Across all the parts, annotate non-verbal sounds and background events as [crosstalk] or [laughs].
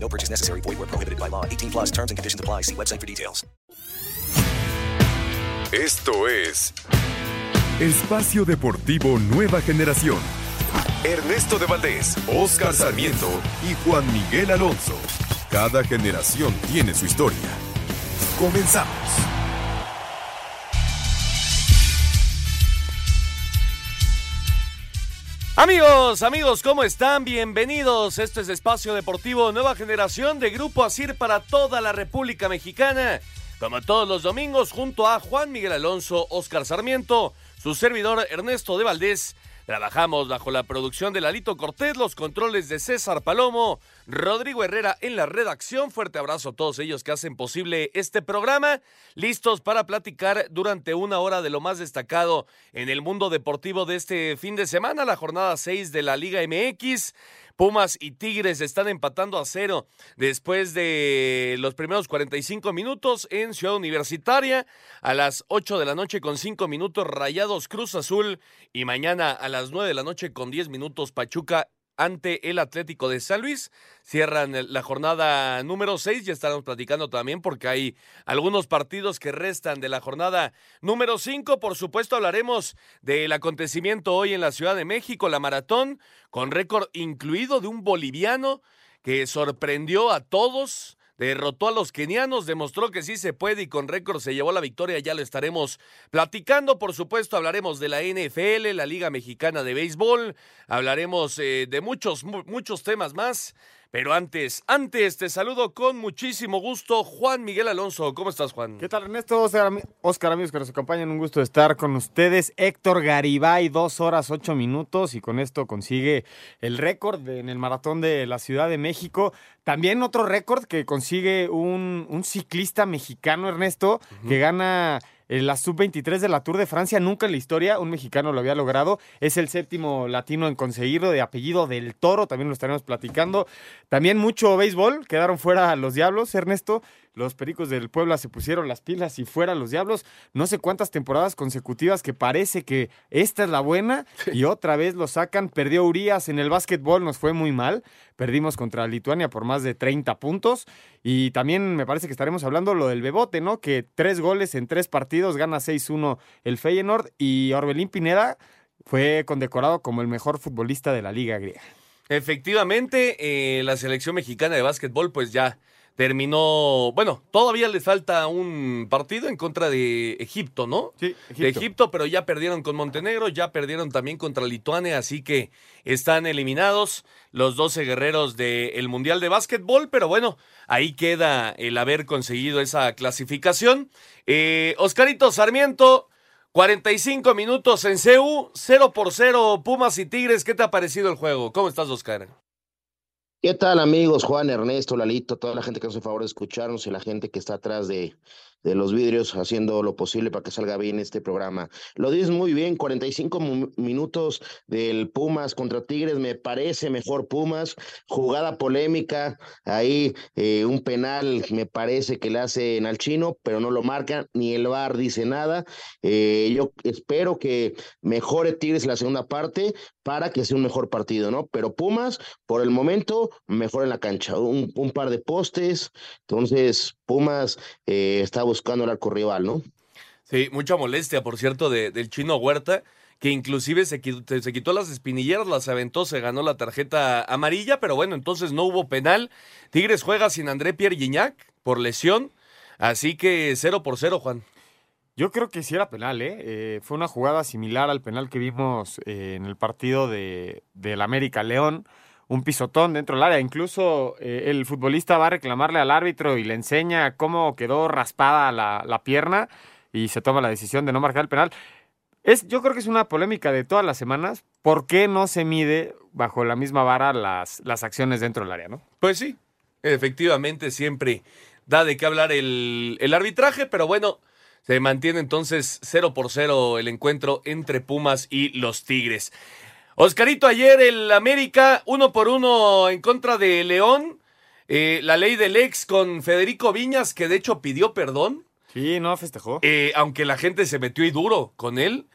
No purchase necessary. Void where prohibited by law. 18 plus terms and conditions apply. See website for details. Esto es Espacio Deportivo Nueva Generación. Ernesto de Valdés, Oscar Sarmiento y Juan Miguel Alonso. Cada generación tiene su historia. Comenzamos. Amigos, amigos, ¿cómo están? Bienvenidos. Esto es Espacio Deportivo Nueva Generación de Grupo Asir para toda la República Mexicana. Como todos los domingos, junto a Juan Miguel Alonso, Oscar Sarmiento, su servidor Ernesto de Valdés, Trabajamos bajo la producción de Lalito Cortés, los controles de César Palomo, Rodrigo Herrera en la redacción. Fuerte abrazo a todos ellos que hacen posible este programa. Listos para platicar durante una hora de lo más destacado en el mundo deportivo de este fin de semana, la jornada 6 de la Liga MX. Pumas y Tigres están empatando a cero después de los primeros 45 minutos en Ciudad Universitaria. A las 8 de la noche con 5 minutos Rayados Cruz Azul y mañana a las 9 de la noche con 10 minutos Pachuca ante el Atlético de San Luis. Cierran la jornada número 6, ya estaremos platicando también porque hay algunos partidos que restan de la jornada número 5. Por supuesto hablaremos del acontecimiento hoy en la Ciudad de México, la maratón, con récord incluido de un boliviano que sorprendió a todos derrotó a los kenianos, demostró que sí se puede y con récord se llevó la victoria, ya lo estaremos platicando, por supuesto hablaremos de la NFL, la Liga Mexicana de Béisbol, hablaremos eh, de muchos, muchos temas más. Pero antes, antes te saludo con muchísimo gusto, Juan Miguel Alonso. ¿Cómo estás, Juan? ¿Qué tal, Ernesto? Oscar, amigos que nos acompañan, un gusto estar con ustedes. Héctor Garibay, dos horas, ocho minutos, y con esto consigue el récord en el maratón de la Ciudad de México. También otro récord que consigue un, un ciclista mexicano, Ernesto, que gana la sub-23 de la Tour de Francia, nunca en la historia un mexicano lo había logrado. Es el séptimo latino en conseguirlo, de apellido del Toro, también lo estaremos platicando. También mucho béisbol, quedaron fuera los Diablos, Ernesto. Los Pericos del Puebla se pusieron las pilas y fuera los Diablos. No sé cuántas temporadas consecutivas que parece que esta es la buena y otra vez lo sacan. Perdió Urias en el básquetbol, nos fue muy mal. Perdimos contra Lituania por más de 30 puntos. Y también me parece que estaremos hablando lo del Bebote, ¿no? Que tres goles en tres partidos, gana 6-1 el Feyenoord. Y Orbelín Pineda fue condecorado como el mejor futbolista de la Liga Griega. Efectivamente, eh, la selección mexicana de básquetbol, pues ya terminó, bueno, todavía les falta un partido en contra de Egipto, ¿no? Sí, Egipto. De Egipto, pero ya perdieron con Montenegro, ya perdieron también contra Lituania, así que están eliminados los 12 guerreros del Mundial de Básquetbol, pero bueno, ahí queda el haber conseguido esa clasificación. Eh, Oscarito Sarmiento, 45 minutos en CU, 0 por 0, Pumas y Tigres, ¿qué te ha parecido el juego? ¿Cómo estás, Oscar? ¿Qué tal amigos? Juan, Ernesto, Lalito, toda la gente que hace el favor de escucharnos y la gente que está atrás de, de los vidrios haciendo lo posible para que salga bien este programa. Lo dices muy bien, 45 minutos del Pumas contra Tigres, me parece mejor Pumas, jugada polémica, ahí eh, un penal me parece que le hacen al chino, pero no lo marcan, ni el VAR dice nada. Eh, yo espero que mejore Tigres la segunda parte para que sea un mejor partido, ¿no? Pero Pumas, por el momento, mejor en la cancha, un, un par de postes, entonces Pumas eh, está buscando el arco rival, ¿no? Sí, mucha molestia, por cierto, de, del chino Huerta, que inclusive se quitó, se quitó las espinilleras, las aventó, se ganó la tarjeta amarilla, pero bueno, entonces no hubo penal. Tigres juega sin André Pierre Gignac por lesión, así que cero por cero, Juan. Yo creo que sí era penal, ¿eh? eh fue una jugada similar al penal que vimos eh, en el partido de, del América León un pisotón dentro del área. Incluso eh, el futbolista va a reclamarle al árbitro y le enseña cómo quedó raspada la, pierna y se toma la decisión de no marcar el penal. Es, yo creo que es una polémica de todas las semanas. ¿Por qué no se mide bajo la misma vara las, las acciones dentro del área, no? Pues sí, efectivamente siempre da de qué hablar el, el arbitraje, pero bueno, se mantiene entonces 0 por 0 el encuentro entre Pumas y los Tigres. Oscarito, ayer el América, uno por uno en contra de León. Eh, la ley del ex con Federico Viñas, que de hecho pidió perdón. Sí, no festejó. Eh, aunque la gente se metió y duro con él.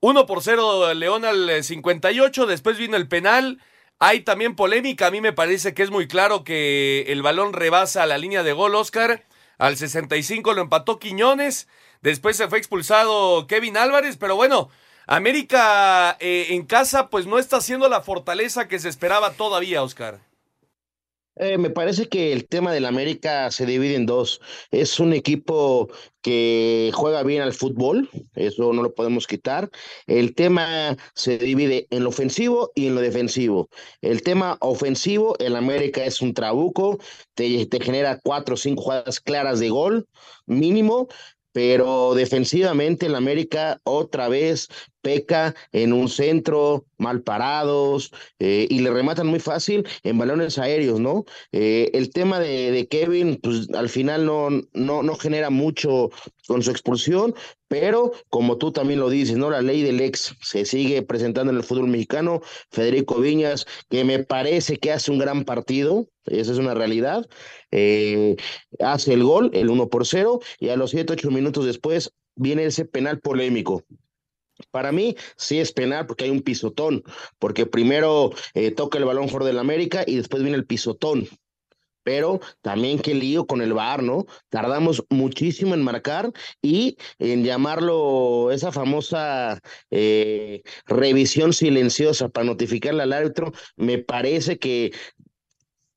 1 por 0 León al 58, después vino el penal. Hay también polémica, a mí me parece que es muy claro que el balón rebasa la línea de gol, Oscar. Al 65 lo empató Quiñones, después se fue expulsado Kevin Álvarez, pero bueno, América eh, en casa pues no está haciendo la fortaleza que se esperaba todavía, Oscar. Eh, me parece que el tema del América se divide en dos. Es un equipo que juega bien al fútbol, eso no lo podemos quitar. El tema se divide en lo ofensivo y en lo defensivo. El tema ofensivo, el América es un trabuco, te, te genera cuatro o cinco jugadas claras de gol mínimo, pero defensivamente el América otra vez peca en un centro, mal parados, eh, y le rematan muy fácil en balones aéreos, ¿no? Eh, el tema de, Kevin, pues al final no, no, no genera mucho con su expulsión, pero como tú también lo dices, ¿no? La ley del ex se sigue presentando en el fútbol mexicano. Federico Viñas, que me parece que hace un gran partido, esa es una realidad, eh, hace el gol, el 1 por 0, y a los 7, 8 minutos después viene ese penal polémico. Para mí sí es penal porque hay un pisotón, porque primero eh, toca el balón for del América y después viene el pisotón. Pero también qué lío con el VAR, ¿no? Tardamos muchísimo en marcar y en llamarlo esa famosa eh, revisión silenciosa para notificarle al árbitro. Me parece que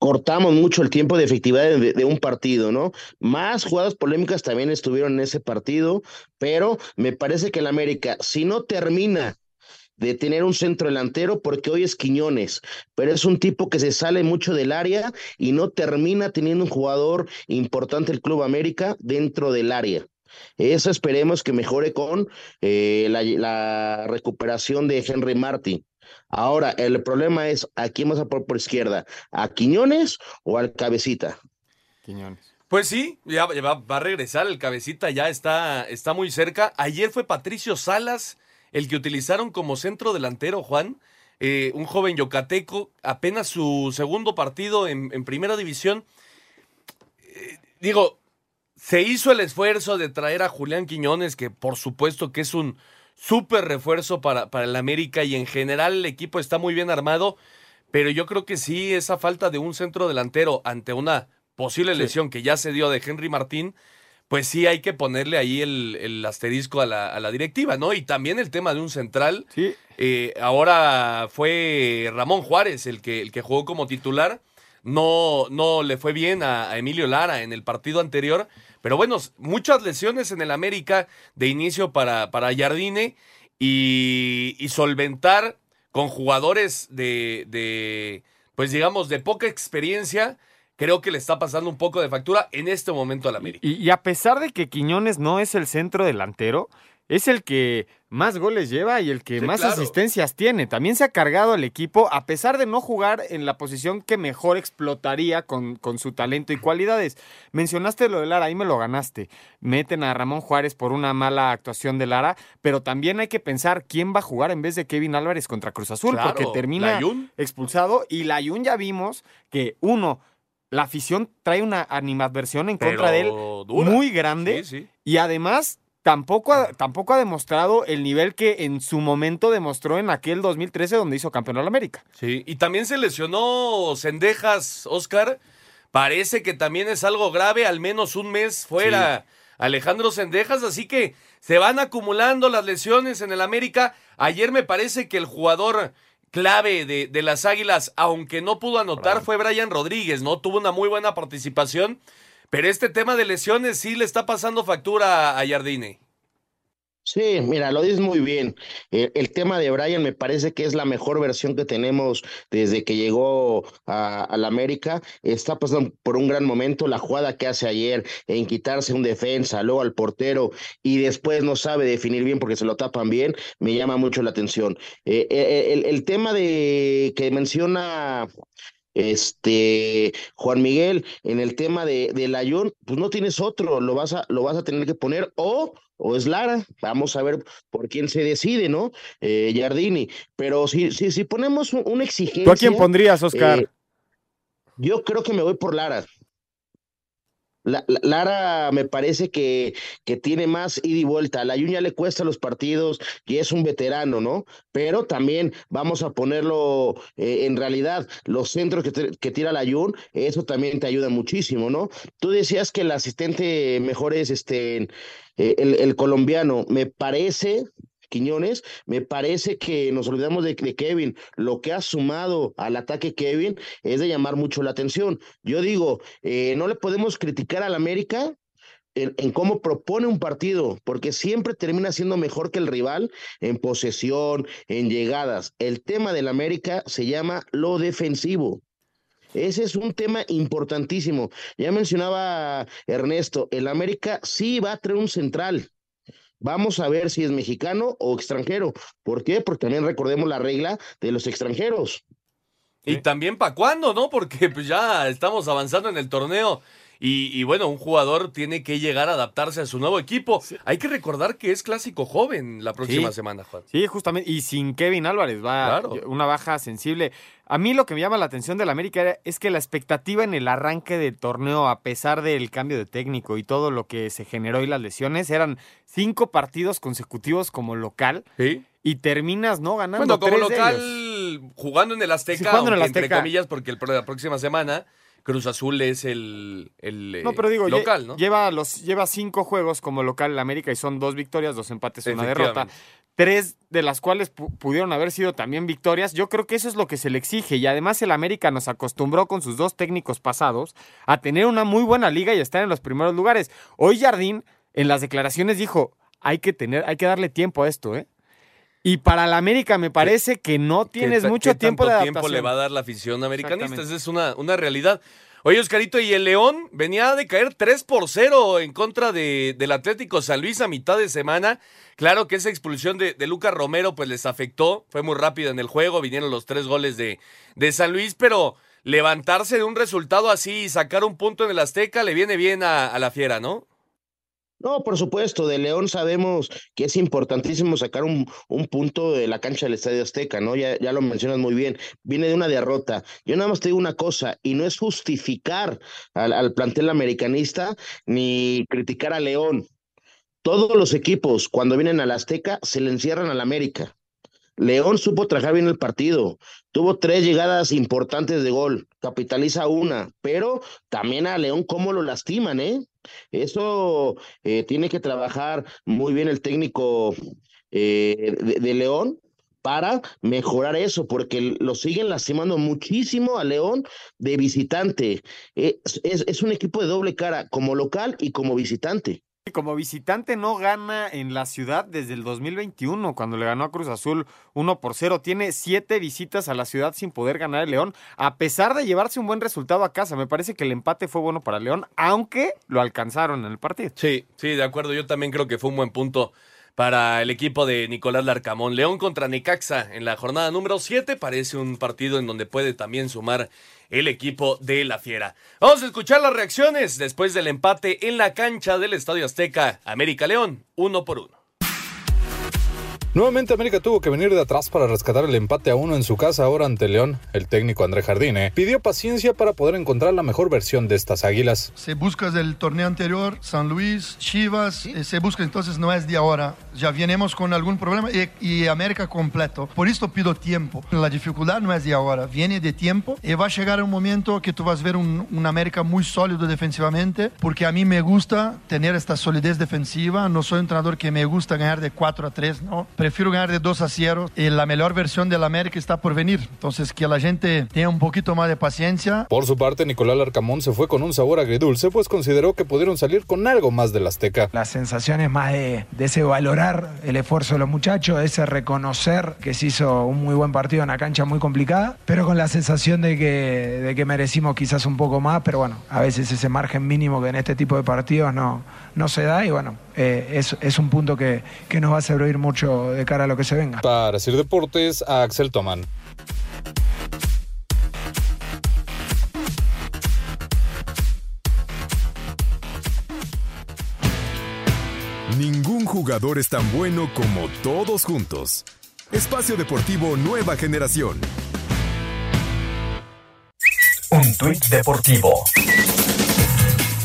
cortamos mucho el tiempo de efectividad de, un partido, ¿no? Más jugadas polémicas también estuvieron en ese partido, pero me parece que el América, si no termina de tener un centro delantero, porque hoy es Quiñones, pero es un tipo que se sale mucho del área y no termina teniendo un jugador importante el Club América dentro del área. Eso esperemos que mejore con eh, la, la recuperación de Henry Martin Ahora, el problema es, ¿a quién vas a por izquierda? ¿A Quiñones o al Cabecita? Quiñones. Pues sí, ya, va, a regresar, el Cabecita ya está, está muy cerca. Ayer fue Patricio Salas el que utilizaron como centro delantero, Juan. Eh, un joven yocateco, apenas su segundo partido en, primera división. Eh, digo, se hizo el esfuerzo de traer a Julián Quiñones, que por supuesto que es un, súper refuerzo para, para el América y en general el equipo está muy bien armado, pero yo creo que sí, esa falta de un centro delantero ante una posible lesión que ya se dio de Henry Martín, pues sí hay que ponerle ahí el, asterisco a la, a la, directiva, ¿no? Y también el tema de un central. Sí. Eh, ahora fue Ramón Juárez el que, el que jugó como titular. No, no le fue bien a, Emilio Lara en el partido anterior. Pero bueno, muchas lesiones en el América de inicio para, para Jardine y, solventar con jugadores de, de, pues digamos, de poca experiencia creo que le está pasando un poco de factura en este momento al América. Y, y, a pesar de que Quiñones no es el centro delantero, es el que más goles lleva y el que más asistencias tiene. También se ha cargado el equipo, a pesar de no jugar en la posición que mejor explotaría con, con, su talento y cualidades. Mencionaste lo de Lara, ahí me lo ganaste. Meten a Ramón Juárez por una mala actuación de Lara, pero también hay que pensar quién va a jugar en vez de Kevin Álvarez contra Cruz Azul, porque termina expulsado. Y la Layun ya vimos que uno la afición trae una animadversión en contra de él muy grande. Y además tampoco ha, tampoco ha demostrado el nivel que en su momento demostró en aquel 2013 donde hizo campeón al América. Sí, y también se lesionó Cendejas, Oscar. Parece que también es algo grave, al menos un mes fuera Alejandro Cendejas, así que se van acumulando las lesiones en el América. Ayer me parece que el jugador clave de, de las Águilas, aunque no pudo anotar, fue Brian Rodríguez, ¿no? Tuvo una muy buena participación pero este tema de lesiones sí le está pasando factura a Jardine. Sí, mira, lo dices muy bien. El, tema de Brian me parece que es la mejor versión que tenemos desde que llegó a, la América. Está pasando por un gran momento. La jugada que hace ayer en quitarse un defensa, luego al portero y después no sabe definir bien porque se lo tapan bien, me llama mucho la atención. Eh, eh, el, el tema de que menciona este Juan Miguel, en el tema de, de Layón, pues no tienes otro, lo vas a, lo vas a tener que poner o o es Lara, vamos a ver por quién se decide, ¿no? Eh, Jardini, pero si, si, si ponemos una exigencia. ¿Tú a quién pondrías, Oscar? Eh, yo creo que me voy por Lara. Lara me parece que, que, tiene más ida y vuelta. La Yuña le cuesta los partidos y es un veterano, ¿no? Pero también vamos a ponerlo eh, en realidad, los centros que, que tira la Yun, eso también te ayuda muchísimo, ¿no? Tú decías que el asistente mejor es este, eh, el, el colombiano. Me parece, Quiñones, me parece que nos olvidamos de, Kevin. Lo que ha sumado al ataque Kevin es de llamar mucho la atención. Yo digo, eh, no le podemos criticar al América en, cómo propone un partido, porque siempre termina siendo mejor que el rival en posesión, en llegadas. El tema del América se llama lo defensivo. Ese es un tema importantísimo. Ya mencionaba Ernesto, el América sí va a traer un central. Vamos a ver si es mexicano o extranjero. ¿Por qué? Porque también recordemos la regla de los extranjeros. Y también para cuándo, ¿no? Porque pues ya estamos avanzando en el torneo. Y, bueno, un jugador tiene que llegar a adaptarse a su nuevo equipo. Hay que recordar que es clásico joven la próxima semana, Juan. Sí, justamente. Y sin Kevin Álvarez, va una baja sensible. A mí lo que me llama la atención del América es que la expectativa en el arranque del torneo, a pesar del cambio de técnico y todo lo que se generó y las lesiones, eran cinco partidos consecutivos como local. Y terminas no ganando. Bueno, como local, jugando en el Azteca, jugando en el Azteca. entre comillas, porque el, la próxima semana Cruz Azul es el, el no, pero digo, local, ¿no? Lleva, los, lleva cinco juegos como local en América y son dos victorias, dos empates, una derrota. Tres de las cuales pudieron haber sido también victorias. Yo creo que eso es lo que se le exige. Y además el América nos acostumbró con sus dos técnicos pasados a tener una muy buena liga y estar en los primeros lugares. Hoy Jardín en las declaraciones dijo, hay que tener, hay que darle tiempo a esto, ¿eh? Y para la América me parece que no tienes mucho tiempo de adaptación. tiempo le va a dar la afición americanista? Esa es una, una realidad. Oye, Oscarito, y el León venía de caer 3 por 0 en contra de, del Atlético San Luis a mitad de semana. Claro que esa expulsión de, de Lucas Romero pues les afectó, fue muy rápida en el juego, vinieron los tres goles de, de San Luis, pero levantarse de un resultado así y sacar un punto en el Azteca le viene bien a, a la fiera, ¿no? No, por supuesto, de León sabemos que es importantísimo sacar un, un, punto de la cancha del Estadio Azteca, ¿no? Ya, ya lo mencionas muy bien, viene de una derrota. Yo nada más te digo una cosa, y no es justificar al, al plantel americanista ni criticar a León. Todos los equipos, cuando vienen al Azteca, se le encierran al América. León supo trabajar bien el partido, tuvo tres llegadas importantes de gol, capitaliza una, pero también a León cómo lo lastiman, ¿eh? Eso eh, tiene que trabajar muy bien el técnico eh, de, León para mejorar eso, porque lo siguen lastimando muchísimo a León de visitante. es, es un equipo de doble cara, como local y como visitante. Como visitante no gana en la ciudad desde el 2021, cuando le ganó a Cruz Azul 1 por 0. Tiene siete visitas a la ciudad sin poder ganar el León, a pesar de llevarse un buen resultado a casa. Me parece que el empate fue bueno para León, aunque lo alcanzaron en el partido. Sí, sí, de acuerdo. Yo también creo que fue un buen punto para el equipo de Nicolás Larcamón. León contra Necaxa en la jornada número 7 parece un partido en donde puede también sumar el equipo de la Fiera. Vamos a escuchar las reacciones después del empate en la cancha del Estadio Azteca. América León, uno por uno. Nuevamente América tuvo que venir de atrás para rescatar el empate a uno en su casa ahora ante León. El técnico André Jardine pidió paciencia para poder encontrar la mejor versión de estas águilas. Se busca del torneo anterior, San Luis, Chivas, eh, se busca entonces no es de ahora. Ya venimos con algún problema y, América completo. Por esto pido tiempo. La dificultad no es de ahora, viene de tiempo y va a llegar un momento que tú vas a ver un, un América muy sólido defensivamente porque a mí me gusta tener esta solidez defensiva. No soy un entrenador que me gusta ganar de 4 a 3, ¿no? Prefiero ganar de 2 a 0 y la mejor versión del América está por venir. Entonces, que la gente tenga un poquito más de paciencia. Por su parte, Nicolás Arcamón se fue con un sabor agridulce, pues consideró que pudieron salir con algo más del Azteca. La sensación es más de, ese valorar el esfuerzo de los muchachos, ese reconocer que se hizo un muy buen partido en una cancha muy complicada, pero con la sensación de que, de que merecimos quizás un poco más, pero bueno, a veces ese margen mínimo que en este tipo de partidos no, no se da y bueno, eh, es, es, un punto que, que nos va a servir mucho de cara a lo que se venga. Para Sir Deportes, Axel Tomán. Ningún jugador es tan bueno como todos juntos. Espacio Deportivo Nueva Generación. Un tuit deportivo.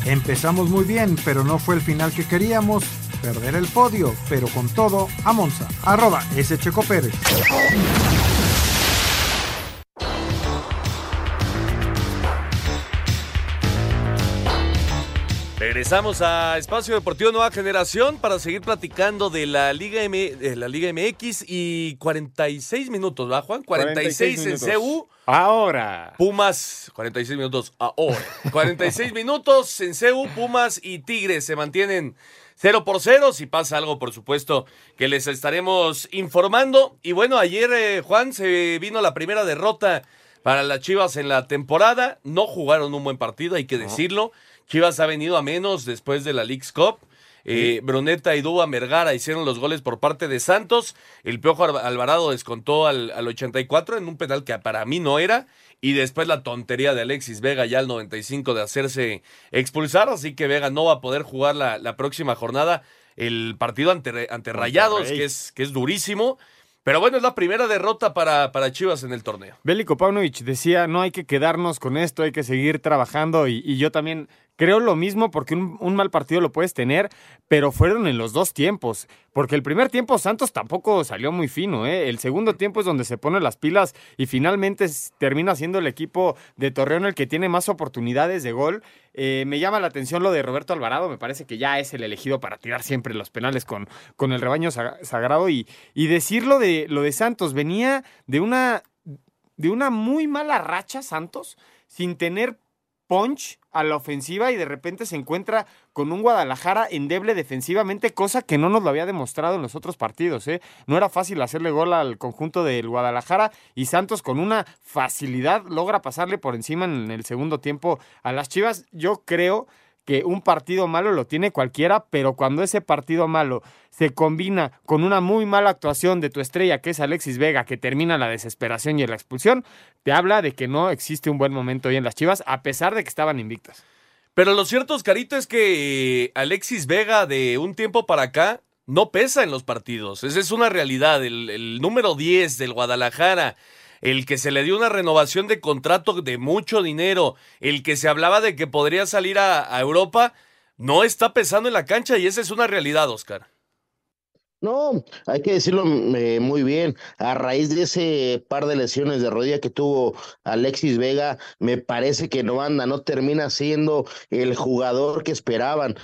Empezamos muy bien, pero no fue el final que queríamos. Perder el podio, pero con todo, a Monza. Arroba S. Checo Pérez. Regresamos a Espacio Deportivo Nueva Generación para seguir platicando de la Liga, M, de la Liga MX y 46 minutos, ¿va, Juan? 46, en CU. Ahora. Pumas, 46 minutos ahora. 46 [laughs] minutos en CU, Pumas y Tigres se mantienen 0 por 0. Si pasa algo, por supuesto, que les estaremos informando. Y bueno, ayer, eh, Juan, se vino la primera derrota para las Chivas en la temporada. No jugaron un buen partido, hay que decirlo. Chivas ha venido a menos después de la League's Cup. Eh, Bruneta y Duba Mergara hicieron los goles por parte de Santos. El Piojo Alvarado descontó al, al 84 en un penal que para mí no era. Y después la tontería de Alexis Vega ya al 95 de hacerse expulsar. Así que Vega no va a poder jugar la, la próxima jornada. El partido ante, ante Rayados, que es, que es durísimo. Pero bueno, es la primera derrota para, para Chivas en el torneo. Bélico Paunovic decía, no hay que quedarnos con esto, hay que seguir trabajando y, y yo también Creo lo mismo porque un, mal partido lo puedes tener, pero fueron en los dos tiempos. Porque el primer tiempo Santos tampoco salió muy fino. ¿eh? El segundo tiempo es donde se ponen las pilas y finalmente termina siendo el equipo de Torreón el que tiene más oportunidades de gol. Eh, me llama la atención lo de Roberto Alvarado. Me parece que ya es el elegido para tirar siempre los penales con, con el rebaño sagrado. Y, y decir lo de, lo de Santos, venía de una, de una muy mala racha Santos sin tener punch a la ofensiva y de repente se encuentra con un Guadalajara endeble defensivamente, cosa que no nos lo había demostrado en los otros partidos. ¿eh? No era fácil hacerle gol al conjunto del Guadalajara y Santos con una facilidad logra pasarle por encima en el segundo tiempo a las Chivas. Yo creo un partido malo lo tiene cualquiera, pero cuando ese partido malo se combina con una muy mala actuación de tu estrella, que es Alexis Vega, que termina la desesperación y la expulsión, te habla de que no existe un buen momento hoy en las Chivas, a pesar de que estaban invictas. Pero lo cierto, Oscarito, es que Alexis Vega de un tiempo para acá no pesa en los partidos. Esa es una realidad. El, el número 10 del Guadalajara el que se le dio una renovación de contrato de mucho dinero, el que se hablaba de que podría salir a, Europa, no está pesando en la cancha y esa es una realidad, Oscar. No, hay que decirlo eh, muy bien. A raíz de ese par de lesiones de rodilla que tuvo Alexis Vega, me parece que no anda, no termina siendo el jugador que esperaban.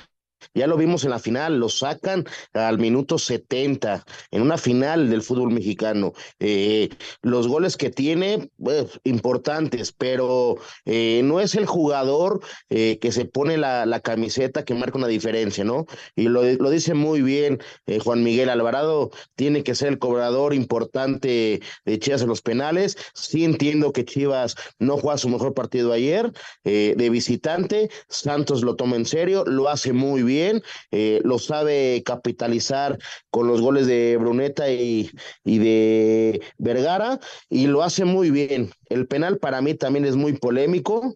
Ya lo vimos en la final, lo sacan al minuto 70 en una final del fútbol mexicano. Eh, los goles que tiene, pues, importantes, pero eh, no es el jugador eh, que se pone la, la, camiseta que marca una diferencia, ¿no? Y lo, lo dice muy bien eh, Juan Miguel Alvarado, tiene que ser el cobrador importante de Chivas en los penales. Sí entiendo que Chivas no juega su mejor partido ayer eh, de visitante, Santos lo toma en serio, lo hace muy bien, eh, lo sabe capitalizar con los goles de Bruneta y, y, de Vergara y lo hace muy bien. El penal para mí también es muy polémico,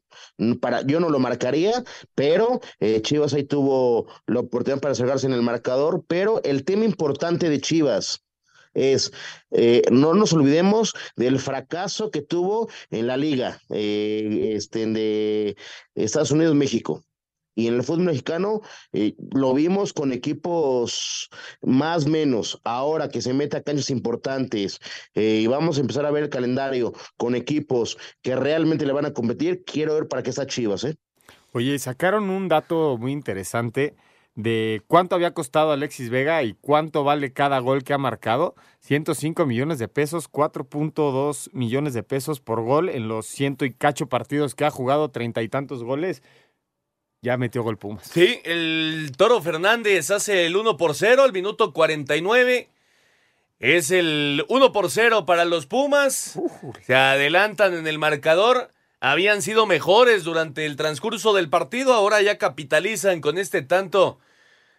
para, yo no lo marcaría, pero eh, Chivas ahí tuvo la oportunidad para acercarse en el marcador, pero el tema importante de Chivas es, eh, no nos olvidemos del fracaso que tuvo en la liga este, de Estados Unidos-México. Y en el fútbol mexicano eh, lo vimos con equipos más menos. Ahora que se mete a canchas importantes eh, y vamos a empezar a ver el calendario con equipos que realmente le van a competir, quiero ver para qué está Chivas. ¿eh? Oye, sacaron un dato muy interesante de cuánto había costado Alexis Vega y cuánto vale cada gol que ha marcado. 105 millones de pesos, 4.2 millones de pesos por gol en los ciento y cacho partidos que ha jugado, treinta y tantos goles. Ya metió gol Pumas. Sí, el Toro Fernández hace el 1 por 0 al minuto 49. Es el 1 por 0 para los Pumas. Se adelantan en el marcador. Habían sido mejores durante el transcurso del partido. Ahora ya capitalizan con este tanto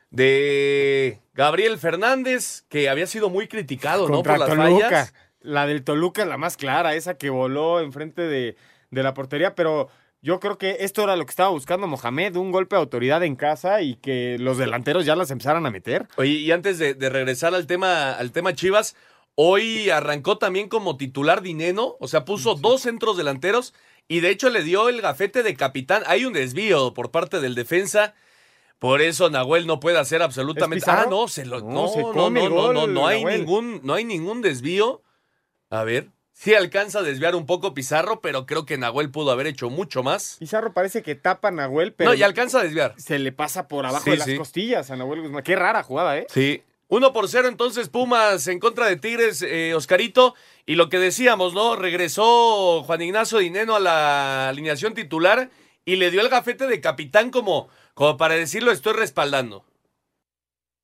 de Gabriel Fernández, que había sido muy criticado, Contra ¿no? Por las fallas. La del Toluca, la más clara, esa que voló enfrente de, de la portería, pero Yo creo que esto era lo que estaba buscando Mohamed, un golpe de autoridad en casa y que los delanteros ya las empezaran a meter. Oye, y antes de, de regresar al tema, al tema Chivas, hoy arrancó también como titular Dineno, o sea, puso dos centros delanteros y de hecho le dio el gafete de capitán. Hay un desvío por parte del defensa. Por eso Nahuel no puede hacer absolutamente. Ah, no, se lo. No, se no, no, no, gol, no, no hay Nahuel. ningún, no hay ningún desvío. A ver. Sí alcanza a desviar un poco Pizarro, pero creo que Nahuel pudo haber hecho mucho más. Pizarro parece que tapa a Nahuel, pero No, y alcanza a desviar. se le pasa por abajo Sí, de las sí. costillas a Nahuel Guzmán. Qué rara jugada, ¿eh? Sí. 1 por 0 entonces Pumas en contra de Tigres, eh, Oscarito. Y lo que decíamos, ¿no? Regresó Juan Ignacio Dineno a la alineación titular y le dio el gafete de capitán como, como para decirlo, estoy respaldando.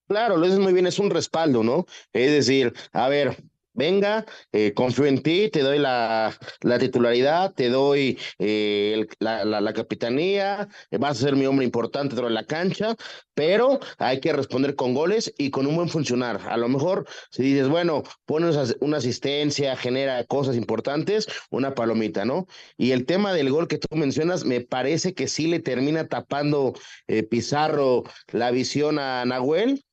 Claro, lo dices muy bien, es un respaldo, ¿no? Es decir, a ver, venga, eh, confío en ti, te doy la, la titularidad, te doy eh, la, la- capitanía, vas a ser mi hombre importante dentro de la cancha, pero hay que responder con goles y con un buen funcionar. A lo mejor, si dices, bueno, pones una asistencia, genera cosas importantes, una palomita, ¿no? Y el tema del gol que tú mencionas, me parece que sí le termina tapando eh, Pizarro la visión a Nahuel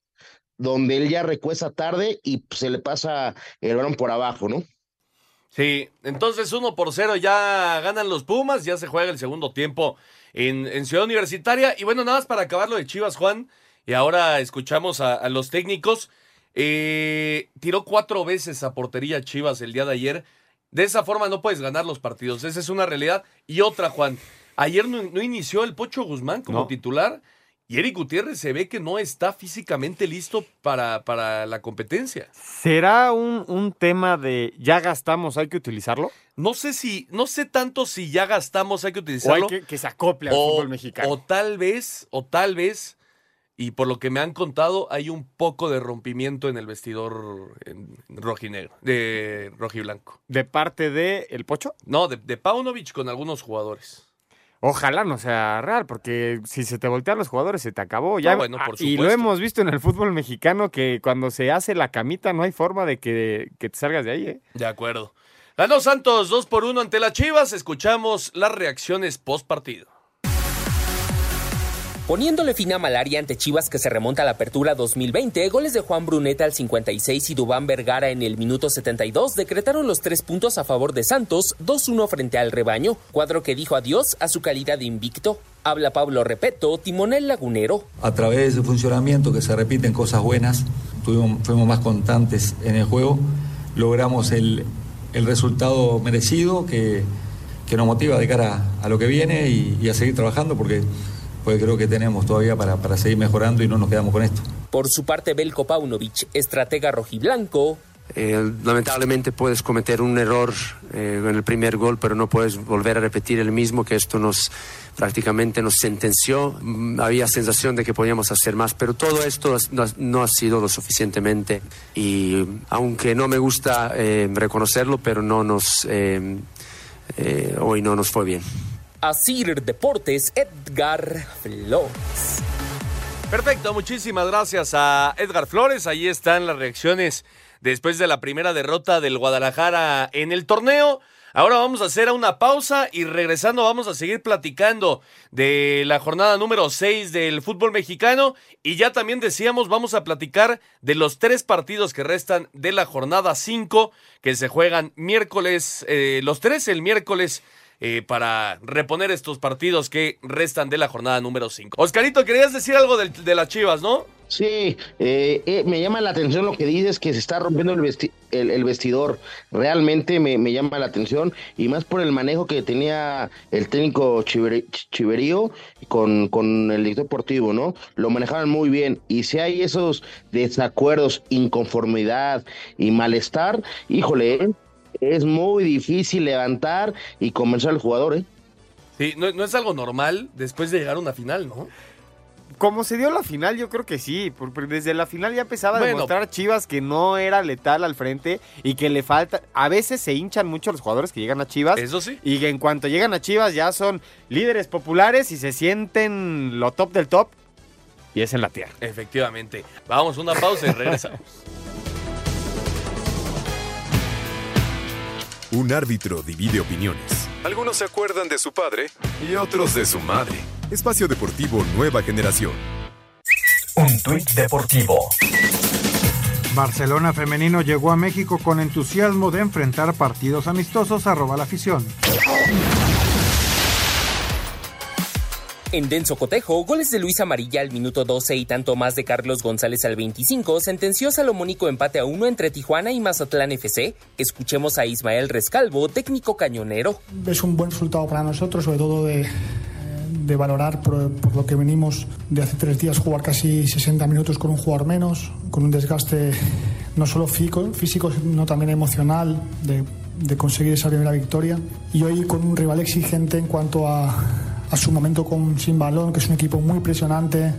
donde él ya recuesta tarde y se le pasa el balón por abajo, ¿no? Sí, entonces 1 por 0 ya ganan los Pumas, ya se juega el segundo tiempo en, en Ciudad Universitaria. Y bueno, nada más para acabar lo de Chivas, Juan, y ahora escuchamos a, a los técnicos. Eh, tiró cuatro veces a portería Chivas el día de ayer. De esa forma no puedes ganar los partidos, esa es una realidad. Y otra, Juan, ayer no, no inició el Pocho Guzmán como No. titular. Y Eric Gutiérrez se ve que no está físicamente listo para, para la competencia. ¿Será un, un tema de ya gastamos, hay que utilizarlo? No sé si, no sé tanto si ya gastamos, hay que ¿O hay utilizarlo. que, que se acople al o, fútbol mexicano? o tal vez, o tal vez, y por lo que me han contado, hay un poco de rompimiento en el vestidor en rojinegro, de rojiblanco. ¿De parte de el Pocho? No, de, de Paunovic con algunos jugadores. Ojalá no sea real, porque si se te voltean los jugadores se te acabó. Ya, No, bueno, por Ah, y lo hemos visto en el fútbol mexicano que cuando se hace la camita no hay forma de que, que te salgas de ahí, ¿eh? De acuerdo. Ganó Santos 2 por 1 ante las Chivas. Escuchamos las reacciones post partido. Poniéndole fin a Malaria ante Chivas que se remonta a la apertura 2020, goles de Juan Bruneta al 56 y Dubán Vergara en el minuto 72 decretaron los tres puntos a favor de Santos, 2-1 frente al rebaño, cuadro que dijo adiós a su calidad de invicto. Habla Pablo Repeto, timonel lagunero. a través de funcionamiento que se repiten cosas buenas, fuimos más constantes en el juego, logramos el, el resultado merecido que, que nos motiva de cara a lo que viene y a seguir trabajando porque, porque creo que tenemos todavía para, para seguir mejorando y no nos quedamos con esto. Por su parte, Belko Paunovic, estratega rojiblanco, Eh, lamentablemente puedes cometer un error eh, en el primer gol, pero no puedes volver a repetir el mismo, que esto nos prácticamente nos sentenció. Mm, Había sensación de que podíamos hacer más, pero todo esto no, no ha sido lo suficientemente. Y aunque no me gusta eh, reconocerlo, pero no nos, eh, eh, hoy no nos fue bien. Asir Deportes, Edgar Flores. Perfecto, muchísimas gracias a Edgar Flores. Ahí están las reacciones después de la primera derrota del Guadalajara en el torneo. Ahora vamos a hacer una pausa y regresando vamos a seguir platicando de la jornada número 6 del fútbol mexicano y ya también decíamos vamos a platicar de los tres partidos que restan de la jornada 5 que se juegan miércoles, eh, los tres el miércoles eh, para reponer estos partidos que restan de la jornada número 5. Oscarito, querías decir algo de las Chivas, ¿no? Sí, eh, eh, me llama la atención lo que dices, que se está rompiendo el, vesti- el, el vestidor. Realmente me, llama la atención y más por el manejo que tenía el técnico Chiverío con, con el director deportivo, ¿no? Lo manejaban muy bien y si hay esos desacuerdos, inconformidad y malestar, híjole, es muy difícil levantar y convencer al jugador, ¿eh? Sí, no, no es algo normal después de llegar a una final, ¿no? Como se dio la final, yo creo que sí, porque desde la final ya empezaba a Bueno. demostrar Chivas que no era letal al frente y que le falta. A veces se hinchan mucho los jugadores que llegan a Chivas. Eso sí. Y que en cuanto llegan a Chivas ya son líderes populares y se sienten lo top del top. Y es en la tierra. Efectivamente. Vamos a una pausa y regresamos. [laughs] Un árbitro divide opiniones, Algunos se acuerdan de su padre y otros de su madre. Espacio Deportivo Nueva Generación. Un tuit deportivo. Barcelona femenino llegó a México con entusiasmo de enfrentar partidos amistosos arroba la afición. En denso cotejo, goles de Luis Amarilla al minuto 12 y tanto más de Carlos González al 25 sentenció salomónico empate a uno entre Tijuana y Mazatlán FC. Escuchemos a Ismael Rescalvo, técnico cañonero. Es un buen resultado para nosotros, sobre todo de, valorar por, lo que venimos de hace tres días jugar casi 60 minutos con un jugador menos, con un desgaste no solo físico, físico sino también emocional de, de conseguir esa primera victoria. Y hoy con un rival exigente en cuanto a, a su momento con sin balón, que es un equipo muy presionante.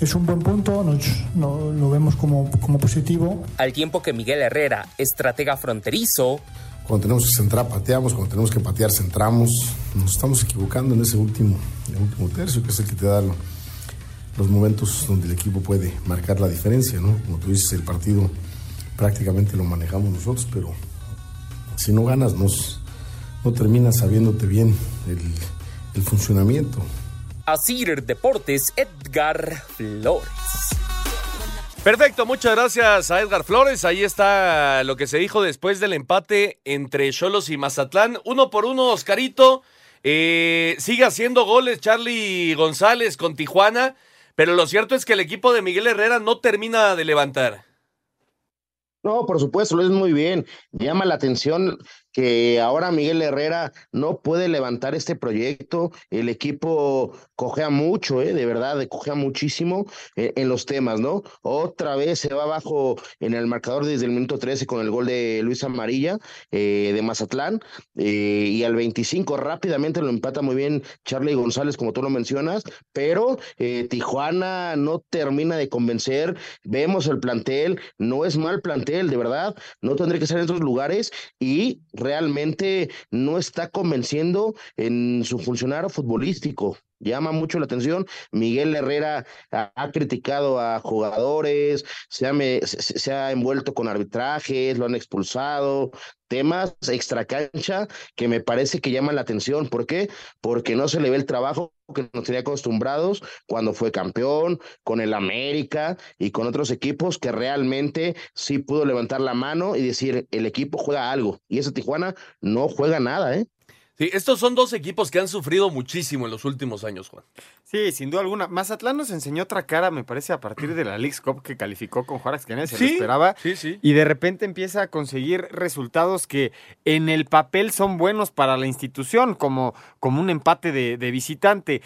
Es un buen punto, nos, no, lo vemos como, como positivo. Al tiempo que Miguel Herrera, estratega fronterizo, cuando tenemos que centrar, pateamos. Cuando tenemos que patear, centramos. Nos estamos equivocando en ese último, el último tercio, que es el que te da lo, los momentos donde el equipo puede marcar la diferencia, ¿no? Como tú dices, el partido prácticamente lo manejamos nosotros, pero si no ganas, nos, no terminas sabiéndote bien el, el funcionamiento. Asir Deportes, Edgar Flores. Perfecto, muchas gracias a Edgar Flores. Ahí está lo que se dijo después del empate entre Cholos y Mazatlán. Uno por uno, Oscarito. Eh, sigue haciendo goles Charlie González con Tijuana, pero lo cierto es que el equipo de Miguel Herrera no termina de levantar. No, por supuesto, lo es muy bien. Llama la atención que ahora Miguel Herrera no puede levantar este proyecto. El equipo cojea mucho, ¿eh? de verdad, cojea muchísimo eh, en los temas, ¿no? Otra vez se va abajo en el marcador desde el minuto 13 con el gol de Luis Amarilla eh, de Mazatlán. Eh, y al 25 rápidamente lo empata muy bien Charlie González, como tú lo mencionas, pero eh, Tijuana no termina de convencer. Vemos el plantel, no es mal plantel, de verdad, no tendría que ser en otros lugares y realmente no está convenciendo en su funcionario futbolístico. Llama mucho la atención. Miguel Herrera ha, criticado a jugadores, se ha, se ha, envuelto con arbitrajes, lo han expulsado, temas extracancha que me parece que llaman la atención. ¿Por qué? Porque no se le ve el trabajo que nos tenía acostumbrados cuando fue campeón, con el América y con otros equipos que realmente sí pudo levantar la mano y decir, el equipo juega algo. Y ese Tijuana no juega nada, ¿eh? Sí, estos son dos equipos que han sufrido muchísimo en los últimos años, Juan. Sí, sin duda alguna. Mazatlán nos enseñó otra cara, me parece, a partir de la League's Cup que calificó con Juárez, que nadie se Sí, lo esperaba. sí, sí. Y de repente empieza a conseguir resultados que en el papel son buenos para la institución, como, como un empate de, de visitante.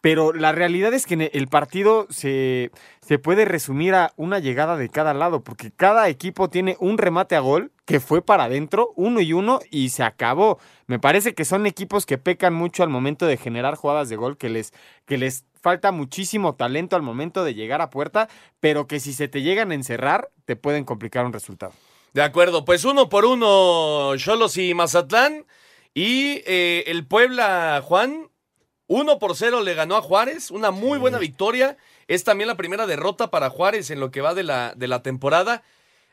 Pero la realidad es que el partido se, se puede resumir a una llegada de cada lado, porque cada equipo tiene un remate a gol que fue para adentro, uno y uno, y se acabó. Me parece que son equipos que pecan mucho al momento de generar jugadas de gol, que les, que les falta muchísimo talento al momento de llegar a puerta, pero que si se te llegan a encerrar, te pueden complicar un resultado. De acuerdo, pues uno por uno, Cholos y Mazatlán. Y eh, el Puebla, Juan, uno por cero le ganó a Juárez, una muy buena victoria. Es también la primera derrota para Juárez en lo que va de la, de la temporada.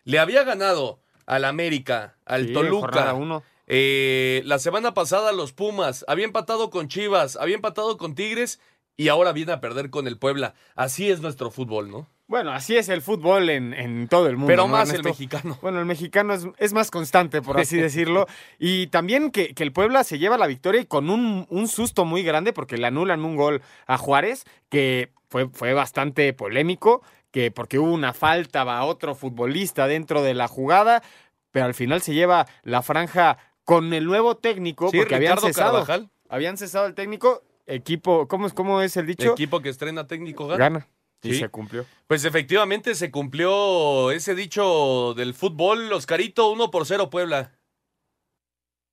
Le había ganado al América, al Sí, Toluca. uno. Eh, la semana pasada los Pumas, había empatado con Chivas, había empatado con Tigres y ahora viene a perder con el Puebla. Así es nuestro fútbol, ¿no? Bueno, así es el fútbol en, en todo el mundo. Pero ¿no, más el mexicano. Bueno, el mexicano es, es más constante, por así [laughs] decirlo. Y también que, que el Puebla se lleva la victoria y con un, un susto muy grande porque le anulan un gol a Juárez, que fue, fue bastante polémico, que porque hubo una falta a otro futbolista dentro de la jugada, pero al final se lleva la franja con el nuevo técnico, Sí, porque habían cesado. Carvajal. Habían cesado el técnico, equipo, ¿cómo es, cómo es el dicho? Equipo que estrena técnico gana. Gana. Y Sí. se cumplió. Pues efectivamente se cumplió ese dicho del fútbol, Oscarito, 1 por 0 Puebla.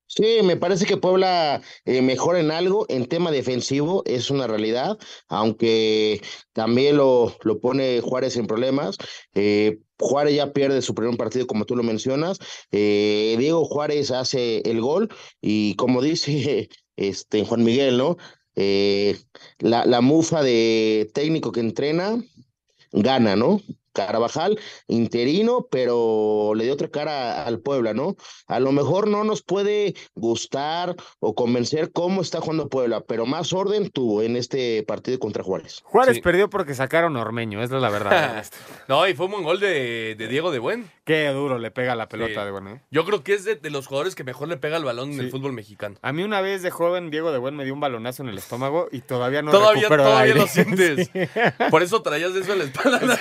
Sí, me parece que Puebla eh, mejora en algo, en tema defensivo, es una realidad, aunque también lo, lo pone Juárez en problemas. Eh, Juárez ya pierde su primer partido, como tú lo mencionas. Eh, Diego Juárez hace el gol y como dice [laughs] este Juan Miguel, ¿no? Eh, la, la mufa de técnico que entrena gana, ¿no? Carvajal, interino, pero le dio otra cara al Puebla, ¿no? A lo mejor no nos puede gustar o convencer cómo está jugando Puebla, pero más orden tuvo en este partido contra Juárez. Juárez perdió porque sacaron a Ormeño, esa es la verdad. [laughs] no, y fue un buen gol de, Diego de Buen. Qué duro le pega la pelota de Buen. ¿eh? Yo creo que es de, los jugadores que mejor le pega el balón en el fútbol mexicano. A mí una vez de joven Diego de Buen me dio un balonazo en el estómago y todavía no todavía, recupero todavía lo sientes. [laughs] Por eso traías eso en la espalda.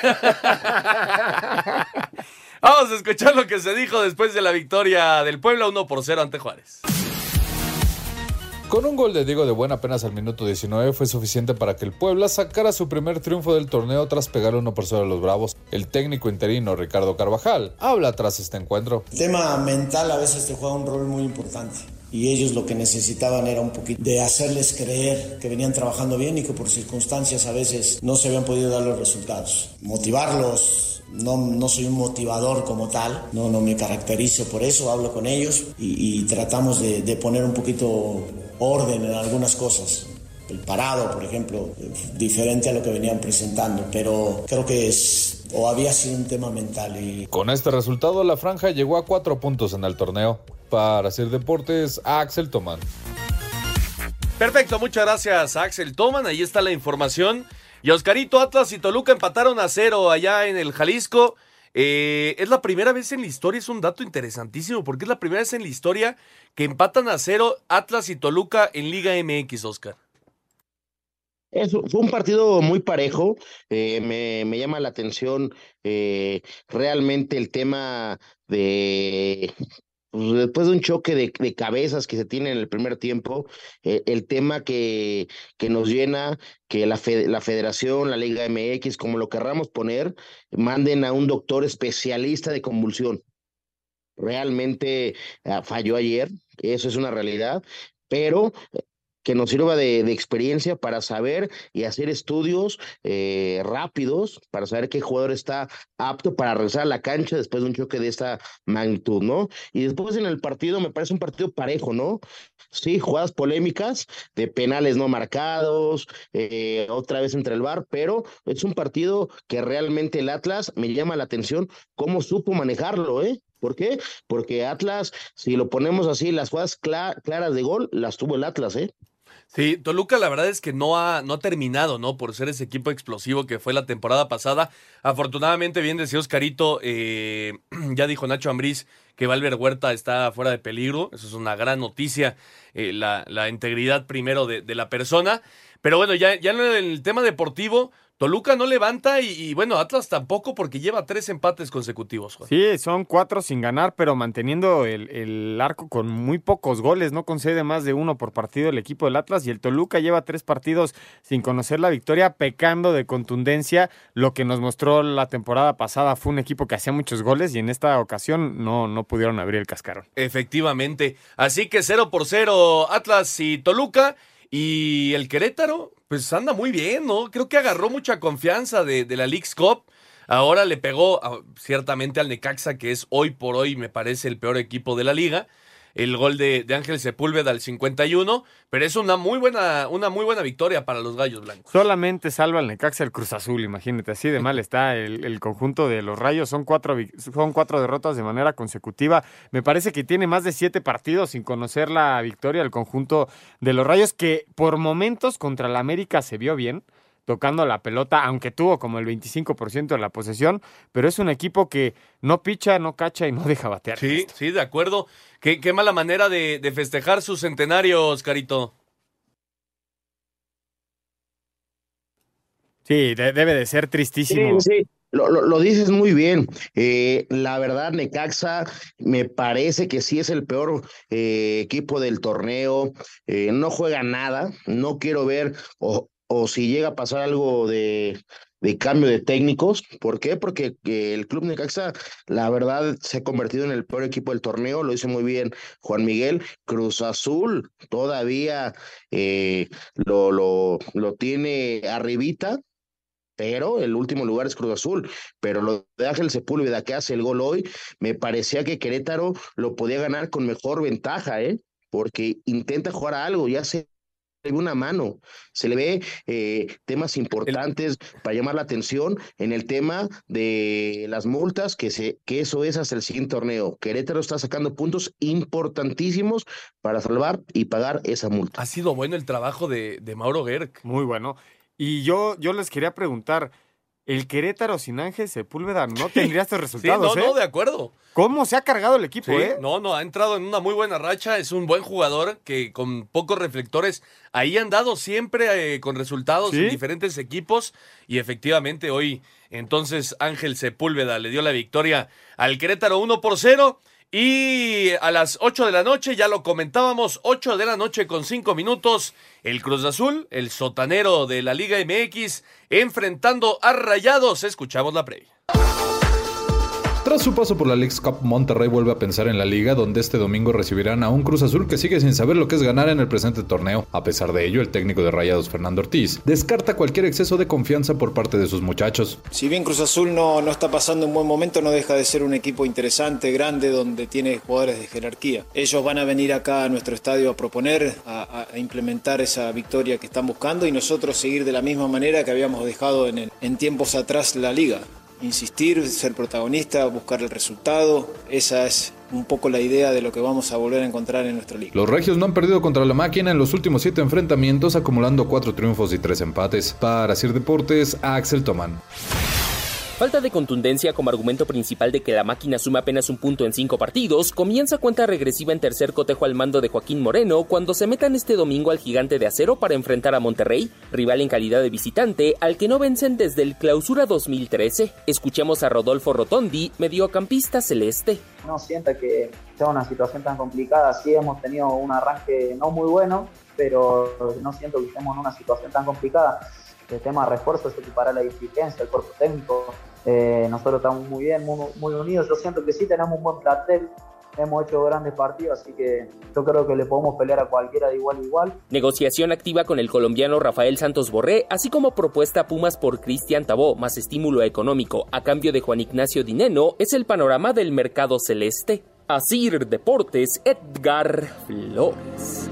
[laughs] Vamos a escuchar lo que se dijo después de la victoria del Puebla 1 por 0 ante Juárez. Con un gol de Diego de Buen apenas al minuto 19 fue suficiente para que el Puebla sacara su primer triunfo del torneo tras pegar 1 por 0 a los Bravos. El técnico interino Ricardo Carvajal habla tras este encuentro. El tema mental a veces te juega un rol muy importante y ellos lo que necesitaban era un poquito de hacerles creer que venían trabajando bien y que por circunstancias a veces no se habían podido dar los resultados. Motivarlos, no, no, soy un motivador como tal, no, no me caracterizo por eso, hablo con ellos y, tratamos de, de, poner un poquito orden en algunas cosas. El parado, por ejemplo, diferente a lo que venían presentando, pero creo que es o había sido un tema mental. Y... Con este resultado, la franja llegó a cuatro puntos en el torneo. Para hacer deportes, Axel Toman. Perfecto, muchas gracias Axel Toman. Ahí está la información. Y Oscarito, Atlas y Toluca empataron a cero allá en el Jalisco. Eh, es la primera vez en la historia, es un dato interesantísimo, porque es la primera vez en la historia que empatan a cero Atlas y Toluca en Liga MX, Oscar. fue un partido muy parejo. Eh, me, llama la atención eh, realmente el tema de pues, después de un choque de, cabezas que se tiene en el primer tiempo, eh, el tema que, que nos llena, que la, la federación, la Liga MX, como lo querramos poner, manden a un doctor especialista de convulsión. Realmente ah, falló ayer, eso es una realidad, pero que nos sirva de, experiencia para saber y hacer estudios eh, rápidos, para saber qué jugador está apto para regresar a la cancha después de un choque de esta magnitud, ¿no? Y después en el partido me parece un partido parejo, ¿no? Sí, jugadas polémicas de penales no marcados, eh, otra vez entre el bar, pero es un partido que realmente el Atlas me llama la atención cómo supo manejarlo, ¿eh? ¿Por qué? Porque Atlas, si lo ponemos así, las jugadas claras de gol las tuvo el Atlas, ¿eh? Sí, Toluca la verdad es que no ha, no ha terminado, ¿no? Por ser ese equipo explosivo que fue la temporada pasada. Afortunadamente, bien decía Oscarito, eh, [clears throat] ya dijo Nacho Ambriz que Valver Huerta está fuera de peligro. Eso es una gran noticia, eh, la, la, integridad primero de, de, la persona. Pero bueno, ya, ya en el tema deportivo, Toluca no levanta y, bueno, Atlas tampoco porque lleva tres empates consecutivos. Sí, son cuatro sin ganar, pero manteniendo el, arco con muy pocos goles, no concede más de uno por partido el equipo del Atlas y el Toluca lleva tres partidos sin conocer la victoria, pecando de contundencia. Lo que nos mostró la temporada pasada fue un equipo que hacía muchos goles y en esta ocasión no, no pudieron abrir el cascarón. Efectivamente, así que cero por cero Atlas y Toluca. Y el Querétaro, pues anda muy bien, ¿no? Creo que agarró mucha confianza de, la League's Cup. Ahora le pegó ciertamente al Necaxa, que es hoy por hoy, me parece, el peor equipo de la liga el gol de, Ángel Sepúlveda al 51, pero es una muy buena, una muy buena victoria para los Gallos Blancos. Solamente salva el Necaxa el Cruz Azul, imagínate, así de mal [laughs] está el, conjunto de los Rayos, son cuatro, son cuatro derrotas de manera consecutiva, me parece que tiene más de siete partidos sin conocer la victoria el conjunto de los Rayos, que por momentos contra la América se vio bien, tocando la pelota, aunque tuvo como el 25% de la posesión, pero es un equipo que no picha, no cacha y no [laughs] deja batear. Sí, sí, de acuerdo. Qué, qué mala manera de, festejar su centenario, Carito. Sí, debe de ser tristísimo. Sí, sí. Lo, lo, dices muy bien. Eh, la verdad, Necaxa me parece que sí es el peor eh, equipo del torneo. Eh, no juega nada. No quiero ver, o, o si llega a pasar algo de, cambio de técnicos. ¿Por qué? Porque el Club Necaxa, la verdad, se ha convertido en el peor equipo del torneo, lo dice muy bien Juan Miguel. Cruz Azul todavía eh, lo, lo, lo tiene arribita, pero el último lugar es Cruz Azul. Pero lo de Ángel Sepúlveda que hace el gol hoy, me parecía que Querétaro lo podía ganar con mejor ventaja, ¿eh? Porque intenta jugar a algo, ya se una mano, se le ve eh, temas importantes para llamar la atención en el tema de las multas, que, se, que eso es hasta el siguiente torneo. Querétaro está sacando puntos importantísimos para salvar y pagar esa multa. Ha sido bueno el trabajo de, de Mauro Gerg. Muy bueno. Y yo, yo les quería preguntar, el Querétaro sin Ángel Sepúlveda no [laughs] tendría estos resultados. sí, no, ¿eh? no, de acuerdo. ¿Cómo se ha cargado el equipo, Sí, eh? no, no, ha entrado en una muy buena racha, es un buen jugador que con pocos reflectores ahí han dado siempre eh, con resultados Sí. en diferentes equipos y efectivamente hoy entonces Ángel Sepúlveda le dio la victoria al Querétaro 1 por 0 y a las 8 de la noche, ya lo comentábamos, 8 de la noche con 5 minutos, el Cruz Azul, el sotanero de la Liga MX, enfrentando a Rayados, escuchamos la previa. Tras su paso por la Leagues Cup, Monterrey vuelve a pensar en la liga, donde este domingo recibirán a un Cruz Azul que sigue sin saber lo que es ganar en el presente torneo. A pesar de ello, el técnico de Rayados, Fernando Ortiz, descarta cualquier exceso de confianza por parte de sus muchachos. Si bien Cruz Azul no, no está pasando un buen momento, no deja de ser un equipo interesante, grande, donde tiene jugadores de jerarquía. Ellos van a venir acá a nuestro estadio a proponer, a, implementar esa victoria que están buscando y nosotros seguir de la misma manera que habíamos dejado en tiempos atrás la liga. Insistir, ser protagonista, buscar el resultado, esa es un poco la idea de lo que vamos a volver a encontrar en nuestra liga. Los regios no han perdido contra la máquina en los últimos siete enfrentamientos, acumulando cuatro triunfos y tres empates. Para Sir Deportes, Axel Toman. Falta de contundencia como argumento principal de que la máquina suma apenas un punto en cinco partidos, comienza cuenta regresiva en tercer cotejo al mando de Joaquín Moreno cuando se metan este domingo al gigante de acero para enfrentar a Monterrey, rival en calidad de visitante, al que no vencen desde el clausura 2013. Escuchemos a Rodolfo Rotondi, mediocampista celeste. no sienta que sea una situación tan complicada. Sí hemos tenido un arranque no muy bueno, pero no siento que estemos en una situación tan complicada. El tema de refuerzo se equipará la dirigencia, el cuerpo técnico. Eh, nosotros estamos muy bien, muy, muy unidos. Yo siento que sí tenemos un buen plantel. Hemos hecho grandes partidos, así que yo creo que le podemos pelear a cualquiera de igual a igual. Negociación activa con el colombiano Rafael Santos Borré, así como propuesta a Pumas por Cristian Tabó, más estímulo económico a cambio de Juan Ignacio Dineno, es el panorama del mercado celeste. Asir Deportes, Edgar Flores.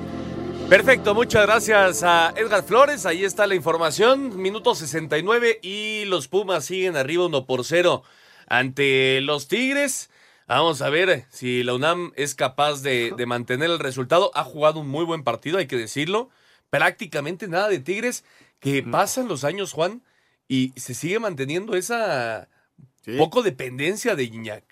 Perfecto, muchas gracias a Edgar Flores. Ahí está la información. Minuto 69 y los Pumas siguen arriba 1 por 0 ante los Tigres. Vamos a ver si la UNAM es capaz de, de mantener el resultado. Ha jugado un muy buen partido, hay que decirlo. Prácticamente nada de Tigres. Que pasan los años, Juan, y se sigue manteniendo esa poco dependencia de Iñak.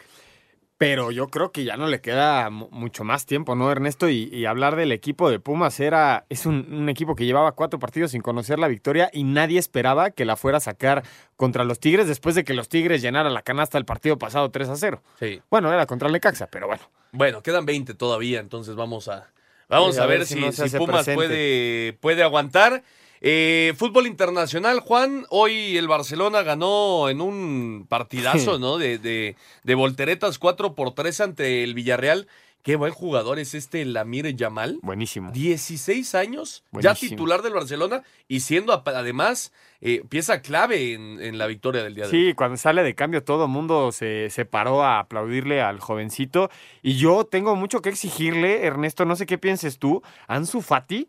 Pero yo creo que ya no le queda mu- mucho más tiempo, ¿no, Ernesto? Y, y hablar del equipo de Pumas era. Es un, un equipo que llevaba cuatro partidos sin conocer la victoria y nadie esperaba que la fuera a sacar contra los Tigres después de que los Tigres llenaran la canasta el partido pasado 3 a 0. Sí. Bueno, era contra el Necaxa, pero bueno. Bueno, quedan 20 todavía, entonces vamos a, vamos Sí, a, ver, si, no Pumas presente. puede, puede aguantar. Eh, fútbol internacional, Juan. Hoy el Barcelona ganó en un partidazo. ¿no? De, de, de volteretas 4 por 3 ante el Villarreal. Qué buen jugador es este Lamir Yamal. Buenísimo. 16 años, ya titular del Barcelona y siendo además eh, pieza clave en, en la victoria del día de hoy. Sí, cuando sale de cambio todo el mundo se, se paró a aplaudirle al jovencito. Y yo tengo mucho que exigirle, Ernesto, no sé qué pienses tú. Ansu Fati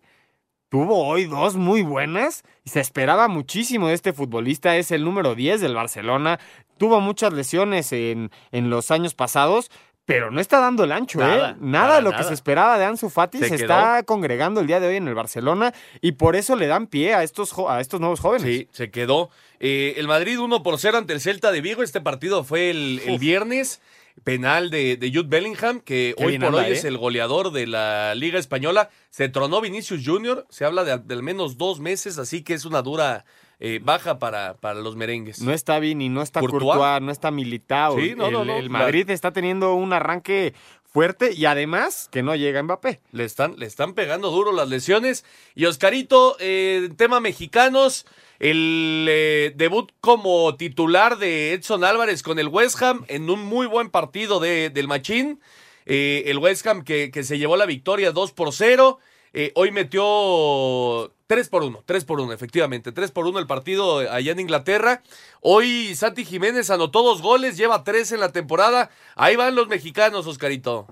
tuvo hoy dos muy buenas y se esperaba muchísimo de este futbolista. Es el número 10 del Barcelona. Tuvo muchas lesiones en, en los años pasados. Pero no está dando el ancho, Nada, ¿eh? Nada de lo que se esperaba de Ansu Fati Se está congregando el día de hoy en el Barcelona y por eso le dan pie a estos, a estos nuevos jóvenes. Sí, se quedó. Eh, el Madrid 1 por 0 ante el Celta de Vigo. Este partido fue el, el viernes. Penal de, de Jude Bellingham, que Qué hoy por anda, hoy ¿eh? es el goleador de la Liga Española. Se tronó Vinicius Junior. Se habla de, de al menos dos meses, así que es una dura eh, baja para, para los merengues. No está Vini, no está Courtois. Courtois, no está Militao. Sí, no, el, no, no, el la- Madrid está teniendo un arranque fuerte y además que no llega Mbappé. Le están, le están pegando duro las lesiones. Y Oscarito, eh, tema mexicanos, el eh, debut como titular de Edson Álvarez con el West Ham en un muy buen partido de, del Machín. Eh, el West Ham que, que se llevó la victoria 2 por 0. Eh, hoy metió 3 por 1, 3 por 1, efectivamente. 3 por 1 el partido allá en Inglaterra. Hoy Santi Jiménez anotó dos goles, lleva tres en la temporada. Ahí van los mexicanos, Oscarito.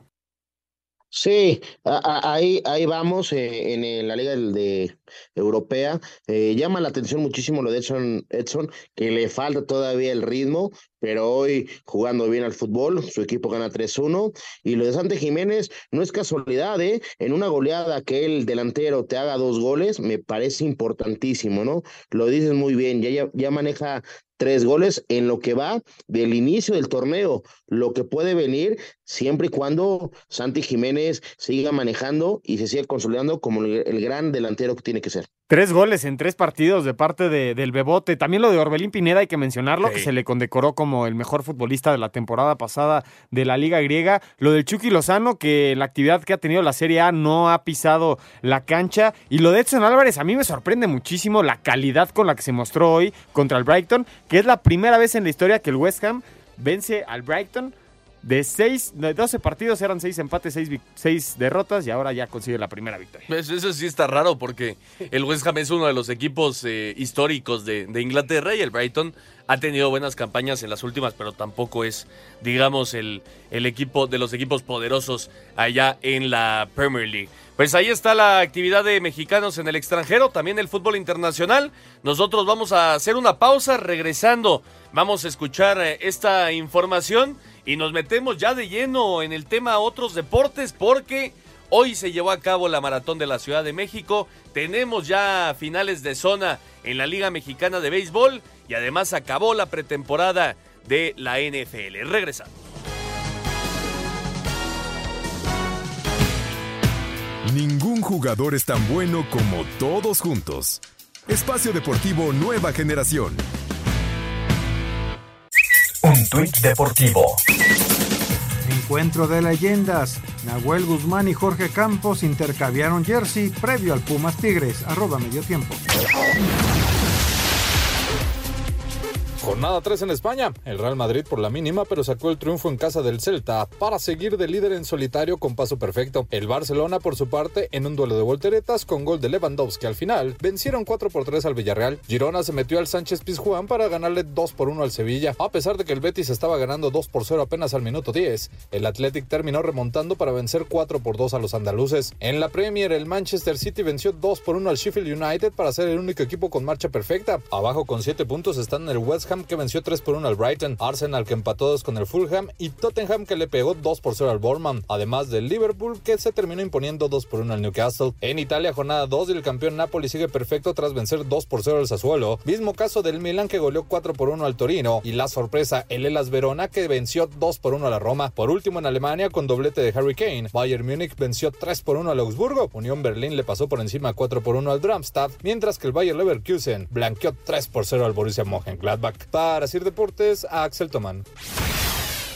Sí, ahí, ahí vamos eh, en la Liga de, Europea. Eh, llama la atención muchísimo lo de Edson, Edson, que le falta todavía el ritmo, pero hoy jugando bien al fútbol, su equipo gana 3-1. Y lo de Sante Jiménez no es casualidad, ¿eh? En una goleada que el delantero te haga dos goles, me parece importantísimo, ¿no? Lo dices muy bien, ya, ya maneja tres goles en lo que va del inicio del torneo, lo que puede venir siempre y cuando Santi Jiménez siga manejando y se siga consolidando como el, gran delantero que tiene que ser. Tres goles en tres partidos de parte de, del Bebote. También lo de Orbelín Pineda, hay que mencionarlo, que se le condecoró como el mejor futbolista de la temporada pasada de la Liga Griega. Lo del Chucky Lozano, que la actividad que ha tenido la Serie A no ha pisado la cancha. Y lo de Edson Álvarez, a mí me sorprende muchísimo la calidad con la que se mostró hoy contra el Brighton, que es la primera vez en la historia que el West Ham vence al Brighton de 6, de 12 partidos eran 6 empates, 6, derrotas y ahora ya consigue la primera victoria. Eso, sí está raro porque el West Ham es uno de los equipos eh, históricos de, Inglaterra y el Brighton ha tenido buenas campañas en las últimas, pero tampoco es, digamos, el, el equipo de los equipos poderosos allá en la Premier League. Pues ahí está la actividad de mexicanos en el extranjero, también el fútbol internacional. Nosotros vamos a hacer una pausa, regresando, vamos a escuchar eh, esta información y nos metemos ya de lleno en el tema otros deportes porque hoy se llevó a cabo la maratón de la Ciudad de México. Tenemos ya finales de zona en la Liga Mexicana de Béisbol y además acabó la pretemporada de la NFL. Regresamos. Ningún jugador es tan bueno como todos juntos. Espacio Deportivo Nueva Generación. Un tuit deportivo. Encuentro de leyendas. Nahuel Guzmán y Jorge Campos intercambiaron jersey previo al Pumas Tigres. Arroba medio tiempo. Jornada 3 en España. El Real Madrid por la mínima, pero sacó el triunfo en casa del Celta para seguir de líder en solitario con paso perfecto. El Barcelona, por su parte, en un duelo de volteretas con gol de Lewandowski al final, vencieron 4 por 3 al Villarreal. Girona se metió al Sánchez Pizjuán para ganarle 2 por 1 al Sevilla. A pesar de que el Betis estaba ganando 2 por 0 apenas al minuto 10, el Athletic terminó remontando para vencer 4 por 2 a los andaluces. En la Premier, el Manchester City venció 2 por 1 al Sheffield United para ser el único equipo con marcha perfecta. Abajo con 7 puntos están el West Ham que venció 3 por 1 al Brighton, Arsenal que empató 2 con el Fulham y Tottenham que le pegó 2 por 0 al Bournemouth, además del Liverpool que se terminó imponiendo 2 por 1 al Newcastle. En Italia, jornada 2 y el campeón Napoli sigue perfecto tras vencer 2 por 0 al Sassuolo. Mismo caso del Milan que goleó 4 por 1 al Torino y la sorpresa el Elas Verona que venció 2 por 1 a la Roma. Por último en Alemania con doblete de Harry Kane, Bayern Múnich venció 3 por 1 al Augsburgo, Unión Berlín le pasó por encima 4 por 1 al Darmstadt, mientras que el Bayer Leverkusen blanqueó 3 por 0 al Borussia Mönchengladbach. Para Sir Deportes, Axel Tomán.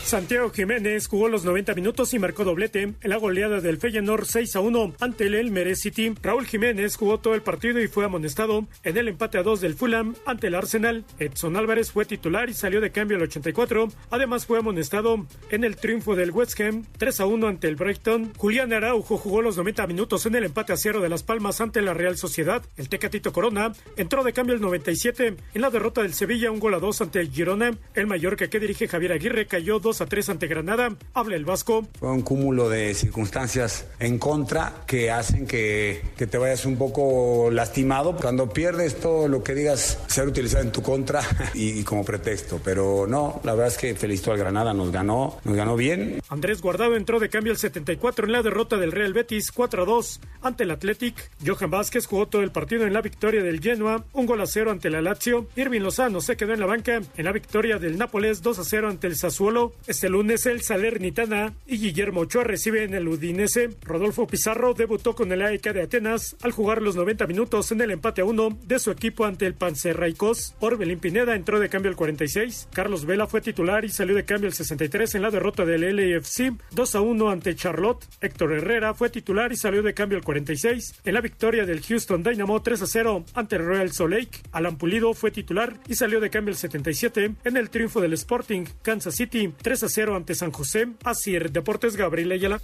Santiago Jiménez jugó los 90 minutos y marcó doblete en la goleada del Feyenoord 6 a 1 ante el Elmer City. Raúl Jiménez jugó todo el partido y fue amonestado en el empate a 2 del Fulham ante el Arsenal. Edson Álvarez fue titular y salió de cambio al 84. Además fue amonestado en el triunfo del West Ham 3 a 1 ante el Brighton. Julián Araujo jugó los 90 minutos en el empate a 0 de Las Palmas ante la Real Sociedad. El Tecatito Corona entró de cambio el 97 en la derrota del Sevilla un gol a 2 ante el Girona. El Mallorca que dirige Javier Aguirre cayó 2 a 3 ante Granada. Habla el Vasco. Fue un cúmulo de circunstancias en contra que hacen que, que te vayas un poco lastimado. Cuando pierdes todo lo que digas ser utilizado en tu contra [laughs] y, como pretexto. Pero no, la verdad es que felicito al Granada, nos ganó, nos ganó bien. Andrés Guardado entró de cambio el 74 en la derrota del Real Betis 4 a 2 ante el Athletic. Johan Vázquez jugó todo el partido en la victoria del Genoa, un gol a 0 ante la Lazio. Irving Lozano se quedó en la banca en la victoria del Nápoles 2 a 0 ante el Sassuolo. Este lunes el Salernitana y Guillermo Ochoa reciben el Udinese. Rodolfo Pizarro debutó con el AEK de Atenas al jugar los 90 minutos en el empate a 1 de su equipo ante el Panzerraicos. Orbelín Pineda entró de cambio al 46. Carlos Vela fue titular y salió de cambio al 63 en la derrota del LAFC 2 a 1 ante Charlotte. Héctor Herrera fue titular y salió de cambio al 46 en la victoria del Houston Dynamo 3 a 0 ante el Royal Salt Lake. Alan Pulido fue titular y salió de cambio al 77 en el triunfo del Sporting Kansas City 3 a 0 ante San José. Así Deportes Gabriel Ayala.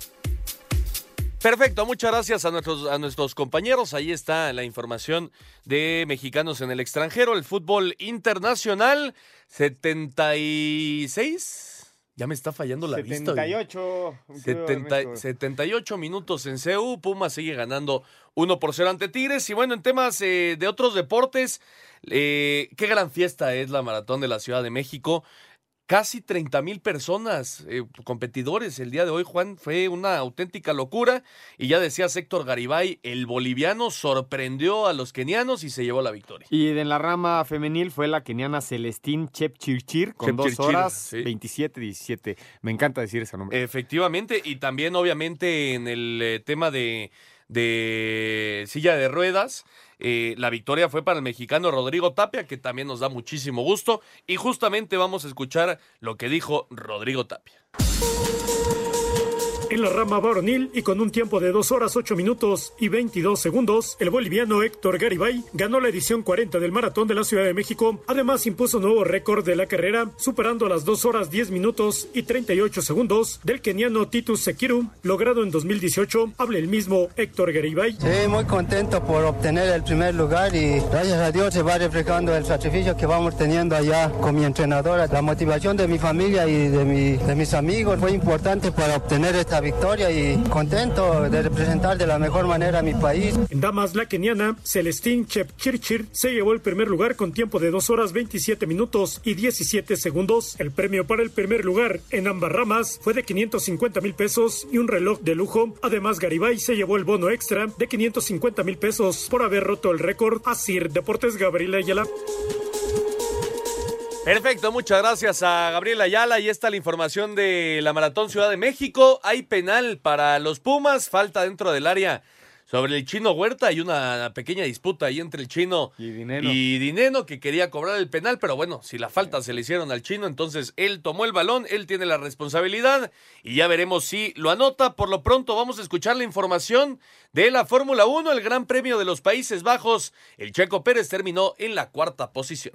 Perfecto, muchas gracias a nuestros, a nuestros compañeros. Ahí está la información de mexicanos en el extranjero, el fútbol internacional 76 Ya me está fallando la 78, vista. 78. 78 minutos en CEU. Puma sigue ganando 1 por 0 ante Tigres. Y bueno, en temas eh, de otros deportes, eh, qué gran fiesta es la Maratón de la Ciudad de México casi 30 mil personas, eh, competidores el día de hoy, Juan, fue una auténtica locura. Y ya decía Héctor Garibay, el boliviano sorprendió a los kenianos y se llevó la victoria. Y en la rama femenil fue la keniana Celestín Chepchirchir con dos horas 27-17. Me encanta decir ese nombre. Efectivamente, y también obviamente en el eh, tema de de silla de ruedas. Eh, la victoria fue para el mexicano Rodrigo Tapia, que también nos da muchísimo gusto. Y justamente vamos a escuchar lo que dijo Rodrigo Tapia. En la rama varonil y con un tiempo de 2 horas 8 minutos y 22 segundos, el boliviano Héctor Garibay ganó la edición 40 del Maratón de la Ciudad de México. Además, impuso nuevo récord de la carrera, superando las 2 horas 10 minutos y 38 segundos del keniano Titus Sekiru, logrado en 2018. Habla el mismo Héctor Garibay. Sí, muy contento por obtener el primer lugar y gracias a Dios se va reflejando el sacrificio que vamos teniendo allá con mi entrenadora. La motivación de mi familia y de, mi, de mis amigos fue importante para obtener esta victoria y contento de representar de la mejor manera a mi país. En damas, la keniana Celestine Chepchirchir se llevó el primer lugar con tiempo de 2 horas 27 minutos y 17 segundos. El premio para el primer lugar en ambas ramas fue de 550 mil pesos y un reloj de lujo. Además, Garibay se llevó el bono extra de 550 mil pesos por haber roto el récord. Asir Deportes Gabriela Ayala. Perfecto, muchas gracias a Gabriela Ayala. Y está la información de la Maratón Ciudad de México. Hay penal para los Pumas, falta dentro del área sobre el chino Huerta. Hay una pequeña disputa ahí entre el chino y Dineno. y Dineno que quería cobrar el penal, pero bueno, si la falta se le hicieron al chino, entonces él tomó el balón, él tiene la responsabilidad y ya veremos si lo anota. Por lo pronto vamos a escuchar la información de la Fórmula 1, el Gran Premio de los Países Bajos. El Checo Pérez terminó en la cuarta posición.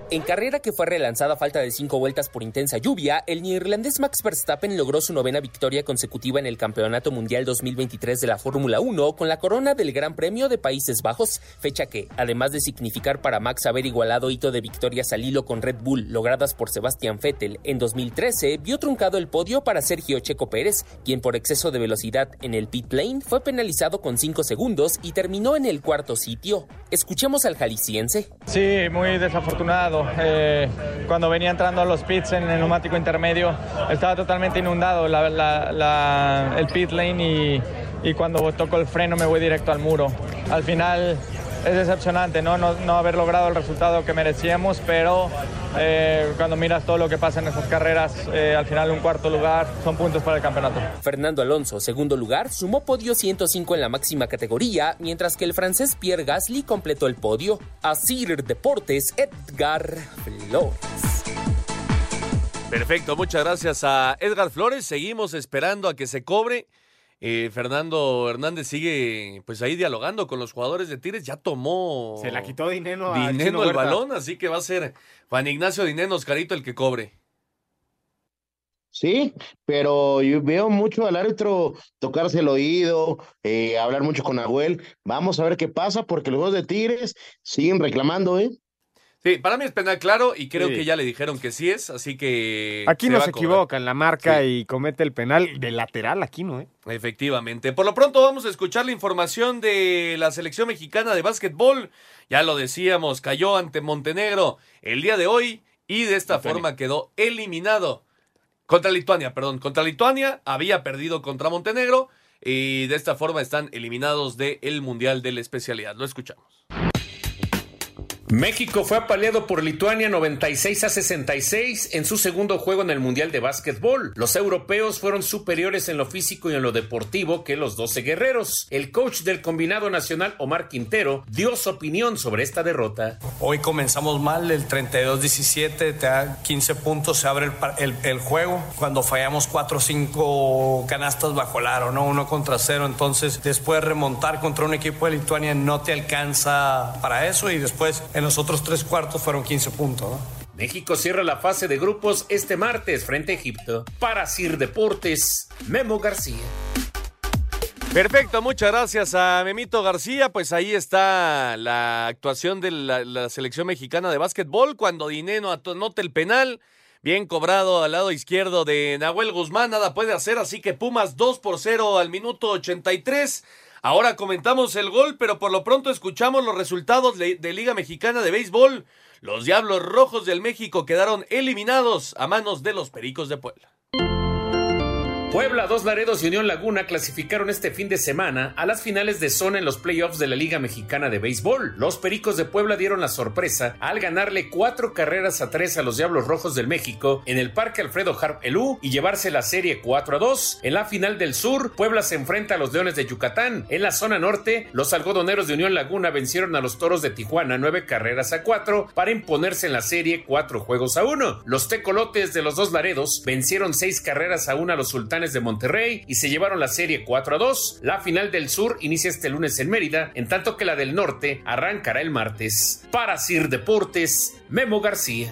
En carrera que fue relanzada a falta de cinco vueltas por intensa lluvia, el neerlandés Max Verstappen logró su novena victoria consecutiva en el Campeonato Mundial 2023 de la Fórmula 1 con la corona del Gran Premio de Países Bajos, fecha que, además de significar para Max haber igualado hito de victorias al hilo con Red Bull logradas por Sebastian Vettel en 2013, vio truncado el podio para Sergio Checo Pérez, quien por exceso de velocidad en el pit lane fue penalizado con cinco segundos y terminó en el cuarto sitio. Escuchemos al jalisciense. Sí, muy desafortunado. Eh, cuando venía entrando a los pits en el neumático intermedio, estaba totalmente inundado la, el pit lane y, y, cuando toco el freno me voy directo al muro. Al final es decepcionante ¿no? No, no haber logrado el resultado que merecíamos, pero eh, cuando miras todo lo que pasa en esas carreras, eh, al final un cuarto lugar son puntos para el campeonato. Fernando Alonso, segundo lugar, sumó podio 105 en la máxima categoría, mientras que el francés Pierre Gasly completó el podio. Asir Deportes, Edgar Flores. Perfecto, muchas gracias a Edgar Flores. Seguimos esperando a que se cobre. Eh, Fernando Hernández sigue pues ahí dialogando con los jugadores de Tigres, ya tomó se la quitó Dineno, Dineno el balón, así que va a ser Juan Ignacio Dineno Oscarito el que cobre. Sí, pero yo veo mucho al árbitro tocarse el oído, eh, hablar mucho con Abuel. Vamos a ver qué pasa porque los juegos de Tigres siguen reclamando, ¿eh? Sí, para mí es penal claro y creo sí. que ya le dijeron que sí es, así que... Aquí no se equivoca en la marca sí. y comete el penal de lateral, aquí no, ¿eh? Efectivamente. Por lo pronto vamos a escuchar la información de la selección mexicana de básquetbol. Ya lo decíamos, cayó ante Montenegro el día de hoy y de esta Lituania. forma quedó eliminado. Contra Lituania, perdón, contra Lituania había perdido contra Montenegro y de esta forma están eliminados del Mundial de la Especialidad. Lo escuchamos. México fue apaleado por Lituania 96 a 66 en su segundo juego en el Mundial de Básquetbol. Los europeos fueron superiores en lo físico y en lo deportivo que los 12 guerreros. El coach del combinado nacional, Omar Quintero, dio su opinión sobre esta derrota. Hoy comenzamos mal, el 32-17, te da 15 puntos, se abre el, el, juego. Cuando fallamos 4 o 5 canastas bajo el aro, ¿no? Uno contra cero. Entonces, después de remontar contra un equipo de Lituania no te alcanza para eso y después en los otros tres cuartos fueron 15 puntos. ¿no? México cierra la fase de grupos este martes frente a Egipto. Para Sir Deportes, Memo García. Perfecto, muchas gracias a Memito García. Pues ahí está la actuación de la, la selección mexicana de básquetbol cuando Dineno anota el penal. Bien cobrado al lado izquierdo de Nahuel Guzmán, nada puede hacer, así que Pumas 2 por 0 al minuto 83. Ahora comentamos el gol, pero por lo pronto escuchamos los resultados de, Liga Mexicana de Béisbol. Los Diablos Rojos del México quedaron eliminados a manos de los Pericos de Puebla. Puebla, Dos Laredos y Unión Laguna clasificaron este fin de semana a las finales de zona en los playoffs de la Liga Mexicana de Béisbol. Los Pericos de Puebla dieron la sorpresa al ganarle cuatro carreras a tres a los Diablos Rojos del México en el Parque Alfredo Harp Elú y llevarse la serie 4 a 2. En la final del sur, Puebla se enfrenta a los Leones de Yucatán. En la zona norte, los algodoneros de Unión Laguna vencieron a los Toros de Tijuana nueve carreras a cuatro para imponerse en la serie cuatro juegos a uno. Los tecolotes de los Dos Laredos vencieron seis carreras a una a los Sultanes de Monterrey y se llevaron la serie 4 a 2. La final del sur inicia este lunes en Mérida, en tanto que la del norte arrancará el martes. Para Sir Deportes, Memo García.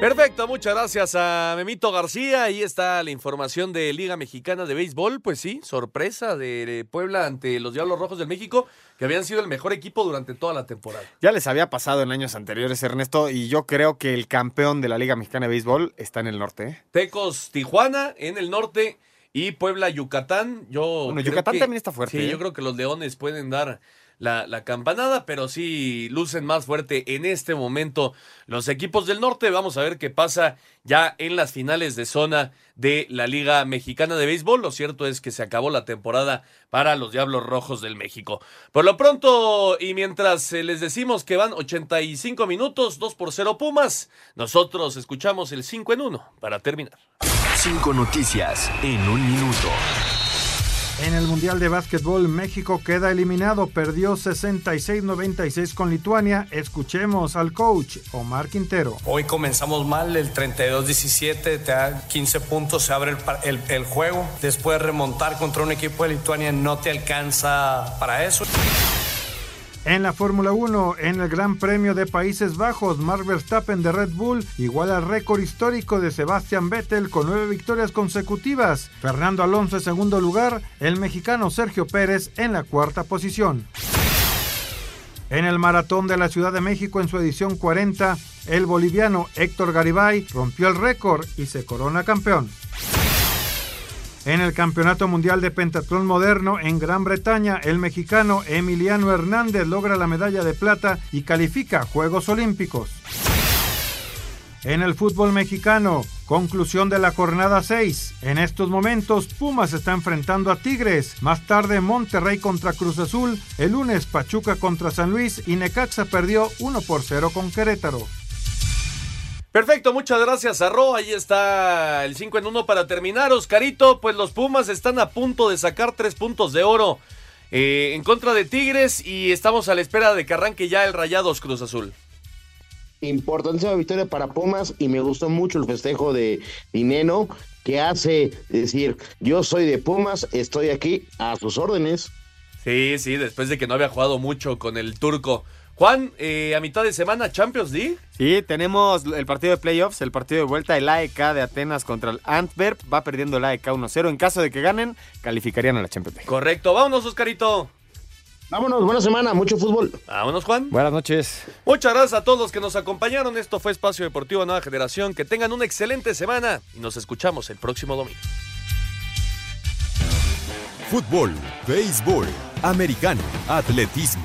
Perfecto, muchas gracias a Memito García. Ahí está la información de Liga Mexicana de Béisbol. Pues sí, sorpresa de Puebla ante los Diablos Rojos del México, que habían sido el mejor equipo durante toda la temporada. Ya les había pasado en años anteriores, Ernesto, y yo creo que el campeón de la Liga Mexicana de Béisbol está en el norte. ¿eh? Tecos Tijuana en el norte y Puebla Yucatán. Yo bueno, Yucatán que, también está fuerte. Sí, ¿eh? yo creo que los Leones pueden dar la, campanada, pero sí lucen más fuerte en este momento los equipos del norte. Vamos a ver qué pasa ya en las finales de zona de la Liga Mexicana de Béisbol. Lo cierto es que se acabó la temporada para los Diablos Rojos del México. Por lo pronto, y mientras les decimos que van 85 minutos, 2 por 0 Pumas, nosotros escuchamos el 5 en 1 para terminar. Cinco noticias en un minuto. En el Mundial de Básquetbol, México queda eliminado, perdió 66-96 con Lituania. Escuchemos al coach Omar Quintero. Hoy comenzamos mal, el 32-17, te da 15 puntos, se abre el, el, el, juego. Después remontar contra un equipo de Lituania no te alcanza para eso. En la Fórmula 1, en el Gran Premio de Países Bajos, Mark Verstappen de Red Bull iguala el récord histórico de Sebastian Vettel con nueve victorias consecutivas. Fernando Alonso en segundo lugar, el mexicano Sergio Pérez en la cuarta posición. En el Maratón de la Ciudad de México en su edición 40, el boliviano Héctor Garibay rompió el récord y se corona campeón. En el Campeonato Mundial de Pentatlón Moderno en Gran Bretaña, el mexicano Emiliano Hernández logra la medalla de plata y califica Juegos Olímpicos. En el fútbol mexicano, conclusión de la jornada 6. En estos momentos, Pumas está enfrentando a Tigres. Más tarde, Monterrey contra Cruz Azul. El lunes, Pachuca contra San Luis y Necaxa perdió 1 por 0 con Querétaro. Perfecto, muchas gracias, Arro. Ahí está el 5 en 1 para terminar. Oscarito, pues los Pumas están a punto de sacar tres puntos de oro eh, en contra de Tigres y estamos a la espera de que arranque ya el Rayados Cruz Azul. Importantísima victoria para Pumas y me gustó mucho el festejo de Dineno que hace decir, yo soy de Pumas, estoy aquí a sus órdenes. Sí, sí, después de que no había jugado mucho con el turco. Juan, eh, a mitad de semana, Champions League. Sí, tenemos el partido de playoffs, el partido de vuelta, el AEK de Atenas contra el Antwerp. Va perdiendo el AEK 1-0. En caso de que ganen, calificarían a la Champions League. Correcto, vámonos, Oscarito. Vámonos, buena semana, mucho fútbol. Vámonos, Juan. Buenas noches. Muchas gracias a todos los que nos acompañaron. Esto fue Espacio Deportivo Nueva Generación. Que tengan una excelente semana y nos escuchamos el próximo domingo. Fútbol, béisbol, americano, atletismo.